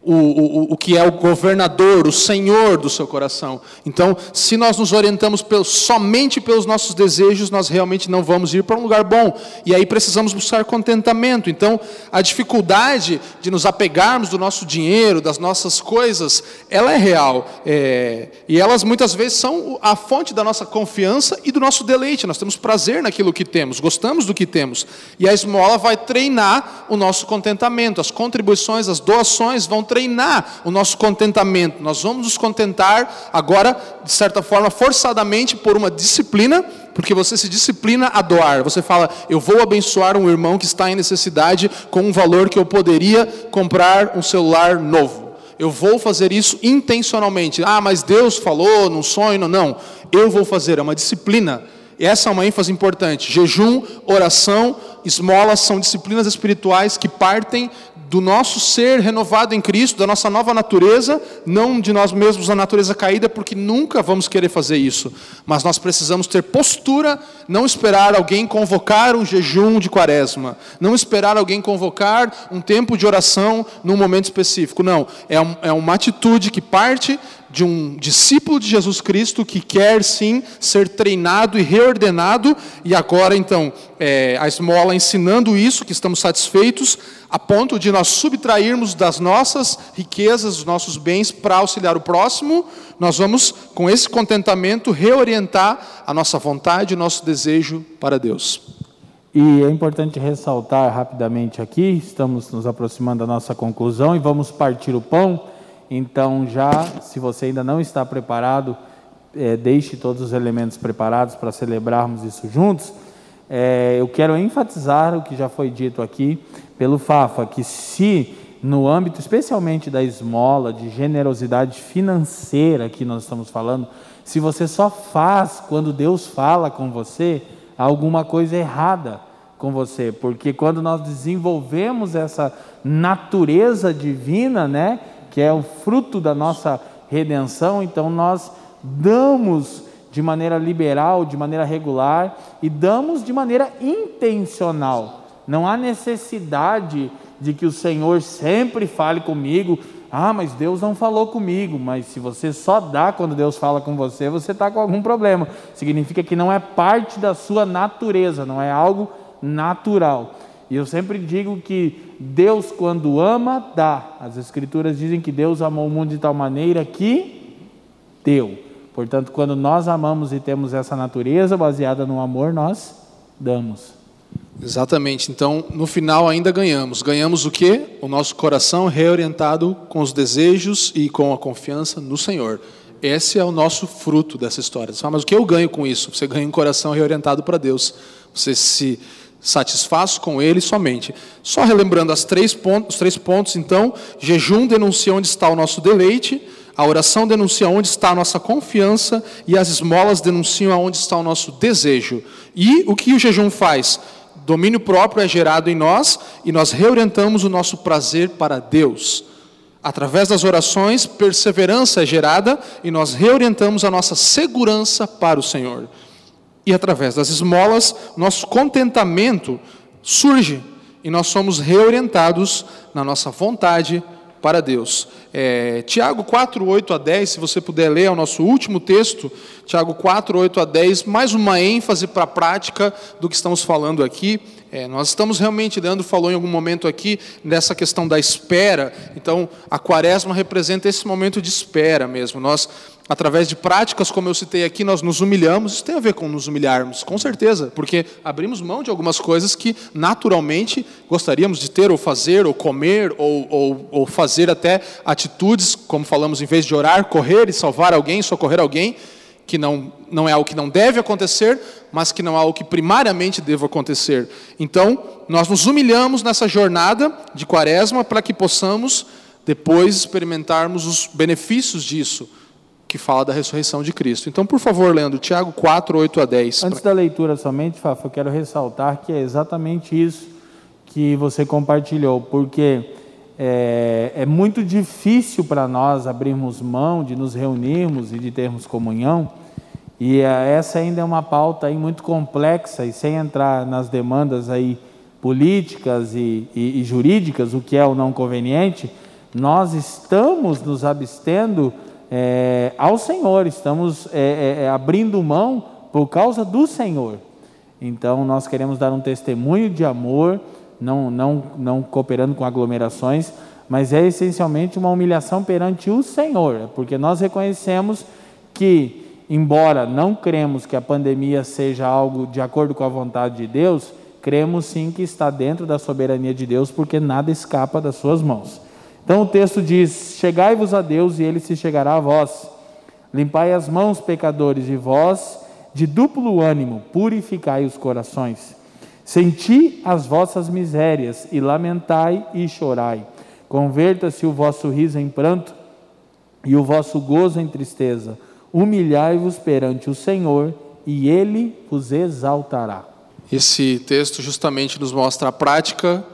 o, o, o que é o governador, o senhor do seu coração. Então, se nós nos orientamos pelo, somente pelos nossos desejos, nós realmente não vamos ir para um lugar bom. E aí precisamos buscar contentamento. Então, a dificuldade de nos apegarmos do nosso dinheiro, das nossas coisas, ela é real. É, e elas muitas vezes são a fonte da nossa confiança e do nosso deleite. Nós temos prazer naquilo que temos, gostamos do que temos. E a esmola vai treinar o nosso contentamento. As contribuições, as doações vão treinar treinar o nosso contentamento. Nós vamos nos contentar agora, de certa forma, forçadamente por uma disciplina, porque você se disciplina a doar. Você fala, eu vou abençoar um irmão que está em necessidade com um valor que eu poderia comprar um celular novo. Eu vou fazer isso intencionalmente. Ah, mas Deus falou num sonho. Não, eu vou fazer, é uma disciplina. E essa é uma ênfase importante. Jejum, oração, esmolas são disciplinas espirituais que partem do nosso ser renovado em Cristo, da nossa nova natureza, não de nós mesmos a natureza caída, porque nunca vamos querer fazer isso. Mas nós precisamos ter postura, não esperar alguém convocar um jejum de quaresma, não esperar alguém convocar um tempo de oração num momento específico. Não, é, um, é uma atitude que parte de um discípulo de Jesus Cristo que quer sim ser treinado e reordenado, e agora então é, a esmola ensinando isso, que estamos satisfeitos, a ponto de nós subtrairmos das nossas riquezas, dos nossos bens para auxiliar o próximo, nós vamos, com esse contentamento, reorientar a nossa vontade, o nosso desejo para Deus. E é importante ressaltar rapidamente aqui, estamos nos aproximando da nossa conclusão e vamos partir o pão. Então, já, se você ainda não está preparado, é, deixe todos os elementos preparados para celebrarmos isso juntos. É, eu quero enfatizar o que já foi dito aqui pelo Fafa, que se no âmbito especialmente da esmola, de generosidade financeira que nós estamos falando, se você só faz quando Deus fala com você, há alguma coisa errada com você, porque quando nós desenvolvemos essa natureza divina, né, que é o fruto da nossa redenção, então nós damos de maneira liberal, de maneira regular e damos de maneira intencional. Não há necessidade de que o Senhor sempre fale comigo. Ah, mas Deus não falou comigo. Mas se você só dá quando Deus fala com você, você está com algum problema. Significa que não é parte da sua natureza, não é algo natural. E eu sempre digo que Deus, quando ama, dá. As Escrituras dizem que Deus amou o mundo de tal maneira que deu. Portanto, quando nós amamos e temos essa natureza baseada no amor, nós damos. Exatamente. Então, no final ainda ganhamos. Ganhamos o quê? O nosso coração reorientado com os desejos e com a confiança no Senhor. Esse é o nosso fruto dessa história. Você fala, mas o que eu ganho com isso? Você ganha um coração reorientado para Deus. Você se satisfaz com ele somente. Só relembrando as três pontos, os três pontos, então, jejum denuncia onde está o nosso deleite, a oração denuncia onde está a nossa confiança e as esmolas denunciam aonde está o nosso desejo. E o que o jejum faz? Domínio próprio é gerado em nós e nós reorientamos o nosso prazer para Deus. Através das orações, perseverança é gerada e nós reorientamos a nossa segurança para o Senhor e através das esmolas, nosso contentamento surge e nós somos reorientados na nossa vontade para Deus. É, Tiago 4, 8 a 10, se você puder ler, é o nosso último texto, Tiago 4, 8 a 10, mais uma ênfase para a prática do que estamos falando aqui. É, nós estamos realmente, Leandro falou em algum momento aqui, nessa questão da espera, então a quaresma representa esse momento de espera mesmo. Nós através de práticas, como eu citei aqui, nós nos humilhamos. Isso tem a ver com nos humilharmos, com certeza, porque abrimos mão de algumas coisas que naturalmente gostaríamos de ter, ou fazer, ou comer, ou, ou, ou fazer até atitudes, como falamos, em vez de orar, correr e salvar alguém, socorrer alguém, que não, não é algo que não deve acontecer, mas que não é algo que primariamente deve acontecer. Então, nós nos humilhamos nessa jornada de quaresma para que possamos depois experimentarmos os benefícios disso que fala da ressurreição de Cristo. Então, por favor, Leandro, Tiago 4, 8 a 10. Antes da leitura somente, Fafa, eu quero ressaltar que é exatamente isso que você compartilhou, porque é, é muito difícil para nós abrirmos mão de nos reunirmos e de termos comunhão, e é, essa ainda é uma pauta aí muito complexa, e sem entrar nas demandas aí políticas e, e, e jurídicas, o que é o não conveniente, nós estamos nos abstendo é, ao Senhor, estamos é, é, é, abrindo mão por causa do Senhor. Então, nós queremos dar um testemunho de amor, não, não, não cooperando com aglomerações, mas é essencialmente uma humilhação perante o Senhor, porque nós reconhecemos que, embora não cremos que a pandemia seja algo de acordo com a vontade de Deus, cremos sim que está dentro da soberania de Deus, porque nada escapa das suas mãos. Então o texto diz: Chegai-vos a Deus e ele se chegará a vós. Limpai as mãos, pecadores, e vós, de duplo ânimo, purificai os corações. Senti as vossas misérias e lamentai e chorai. Converta-se o vosso riso em pranto e o vosso gozo em tristeza. Humilhai-vos perante o Senhor e ele vos exaltará. Esse texto justamente nos mostra a prática,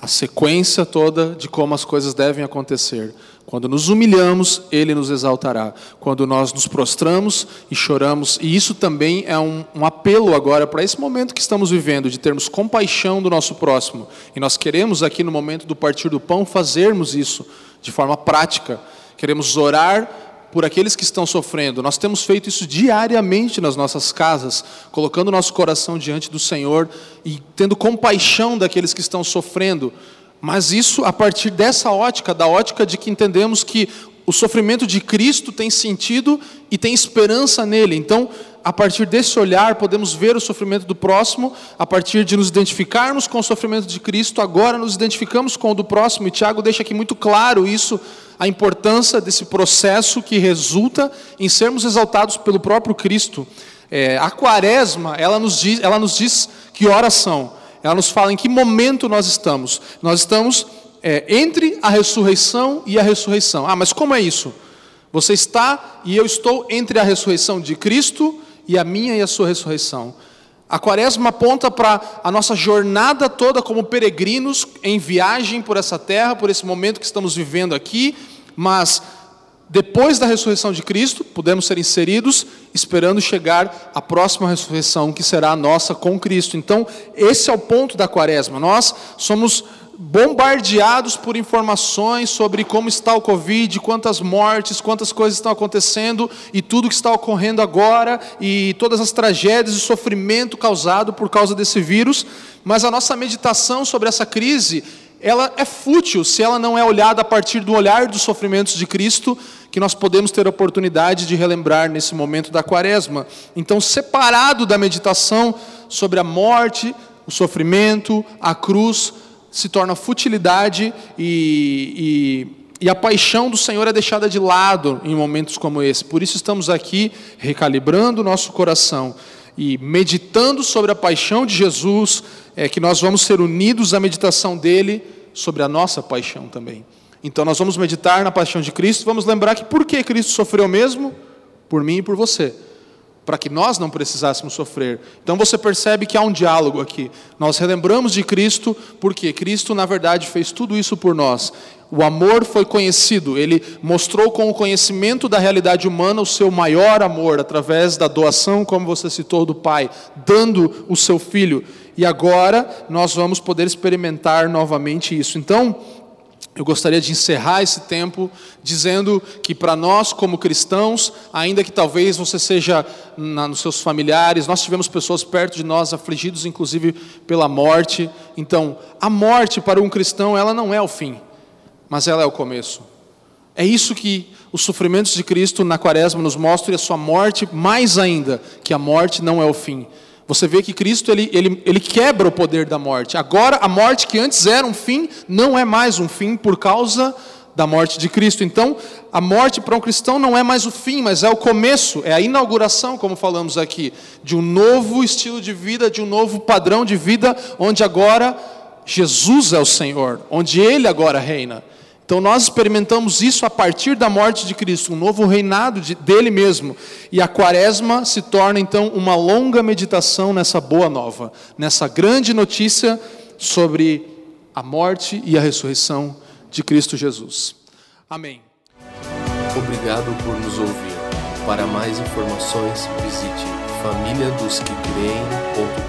a sequência toda de como as coisas devem acontecer. Quando nos humilhamos, Ele nos exaltará. Quando nós nos prostramos e choramos, e isso também é um, um apelo agora para esse momento que estamos vivendo, de termos compaixão do nosso próximo. E nós queremos aqui no momento do partir do pão fazermos isso de forma prática. Queremos orar por aqueles que estão sofrendo. Nós temos feito isso diariamente nas nossas casas, colocando nosso coração diante do Senhor e tendo compaixão daqueles que estão sofrendo mas isso a partir dessa ótica, da ótica de que entendemos que o sofrimento de Cristo tem sentido e tem esperança nele. Então, a partir desse olhar, podemos ver o sofrimento do próximo, a partir de nos identificarmos com o sofrimento de Cristo, agora nos identificamos com o do próximo. E Tiago deixa aqui muito claro isso, a importância desse processo que resulta em sermos exaltados pelo próprio Cristo. É, a quaresma, ela nos diz, ela nos diz que horas são. Ela nos fala em que momento nós estamos. Nós estamos é, entre a ressurreição e a ressurreição. Ah, mas como é isso? Você está e eu estou entre a ressurreição de Cristo e a minha e a sua ressurreição. A quaresma aponta para a nossa jornada toda como peregrinos em viagem por essa terra, por esse momento que estamos vivendo aqui, mas depois da ressurreição de Cristo, podemos ser inseridos esperando chegar à próxima ressurreição, que será a nossa com Cristo. Então, esse é o ponto da quaresma. Nós somos bombardeados por informações sobre como está o Covid, quantas mortes, quantas coisas estão acontecendo e tudo que está ocorrendo agora e todas as tragédias e sofrimento causado por causa desse vírus, mas a nossa meditação sobre essa crise ela é fútil se ela não é olhada a partir do olhar dos sofrimentos de Cristo, que nós podemos ter a oportunidade de relembrar nesse momento da quaresma. Então, separado da meditação sobre a morte, o sofrimento, a cruz, se torna futilidade e, e, e a paixão do Senhor é deixada de lado em momentos como esse. Por isso, estamos aqui recalibrando o nosso coração e meditando sobre a paixão de Jesus, é que nós vamos ser unidos à meditação dele sobre a nossa paixão também. Então nós vamos meditar na paixão de Cristo, vamos lembrar que por que Cristo sofreu mesmo? Por mim e por você. Para que nós não precisássemos sofrer. Então você percebe que há um diálogo aqui. Nós relembramos de Cristo, porque Cristo, na verdade, fez tudo isso por nós. O amor foi conhecido, ele mostrou com o conhecimento da realidade humana o seu maior amor, através da doação, como você citou, do Pai, dando o seu filho. E agora nós vamos poder experimentar novamente isso. Então, eu gostaria de encerrar esse tempo dizendo que para nós, como cristãos, ainda que talvez você seja na, nos seus familiares, nós tivemos pessoas perto de nós afligidos, inclusive pela morte. Então, a morte para um cristão, ela não é o fim, mas ela é o começo. É isso que os sofrimentos de Cristo na Quaresma nos mostram e a sua morte, mais ainda, que a morte não é o fim, você vê que Cristo ele, ele, ele quebra o poder da morte. Agora, a morte que antes era um fim, não é mais um fim por causa da morte de Cristo. Então, a morte para um cristão não é mais o fim, mas é o começo, é a inauguração, como falamos aqui, de um novo estilo de vida, de um novo padrão de vida, onde agora Jesus é o Senhor, onde Ele agora reina. Então nós experimentamos isso a partir da morte de Cristo, um novo reinado de, dele mesmo. E a quaresma se torna então uma longa meditação nessa boa nova, nessa grande notícia sobre a morte e a ressurreição de Cristo Jesus. Amém. Obrigado por nos ouvir. Para mais informações, visite famíliadosquecreem.com.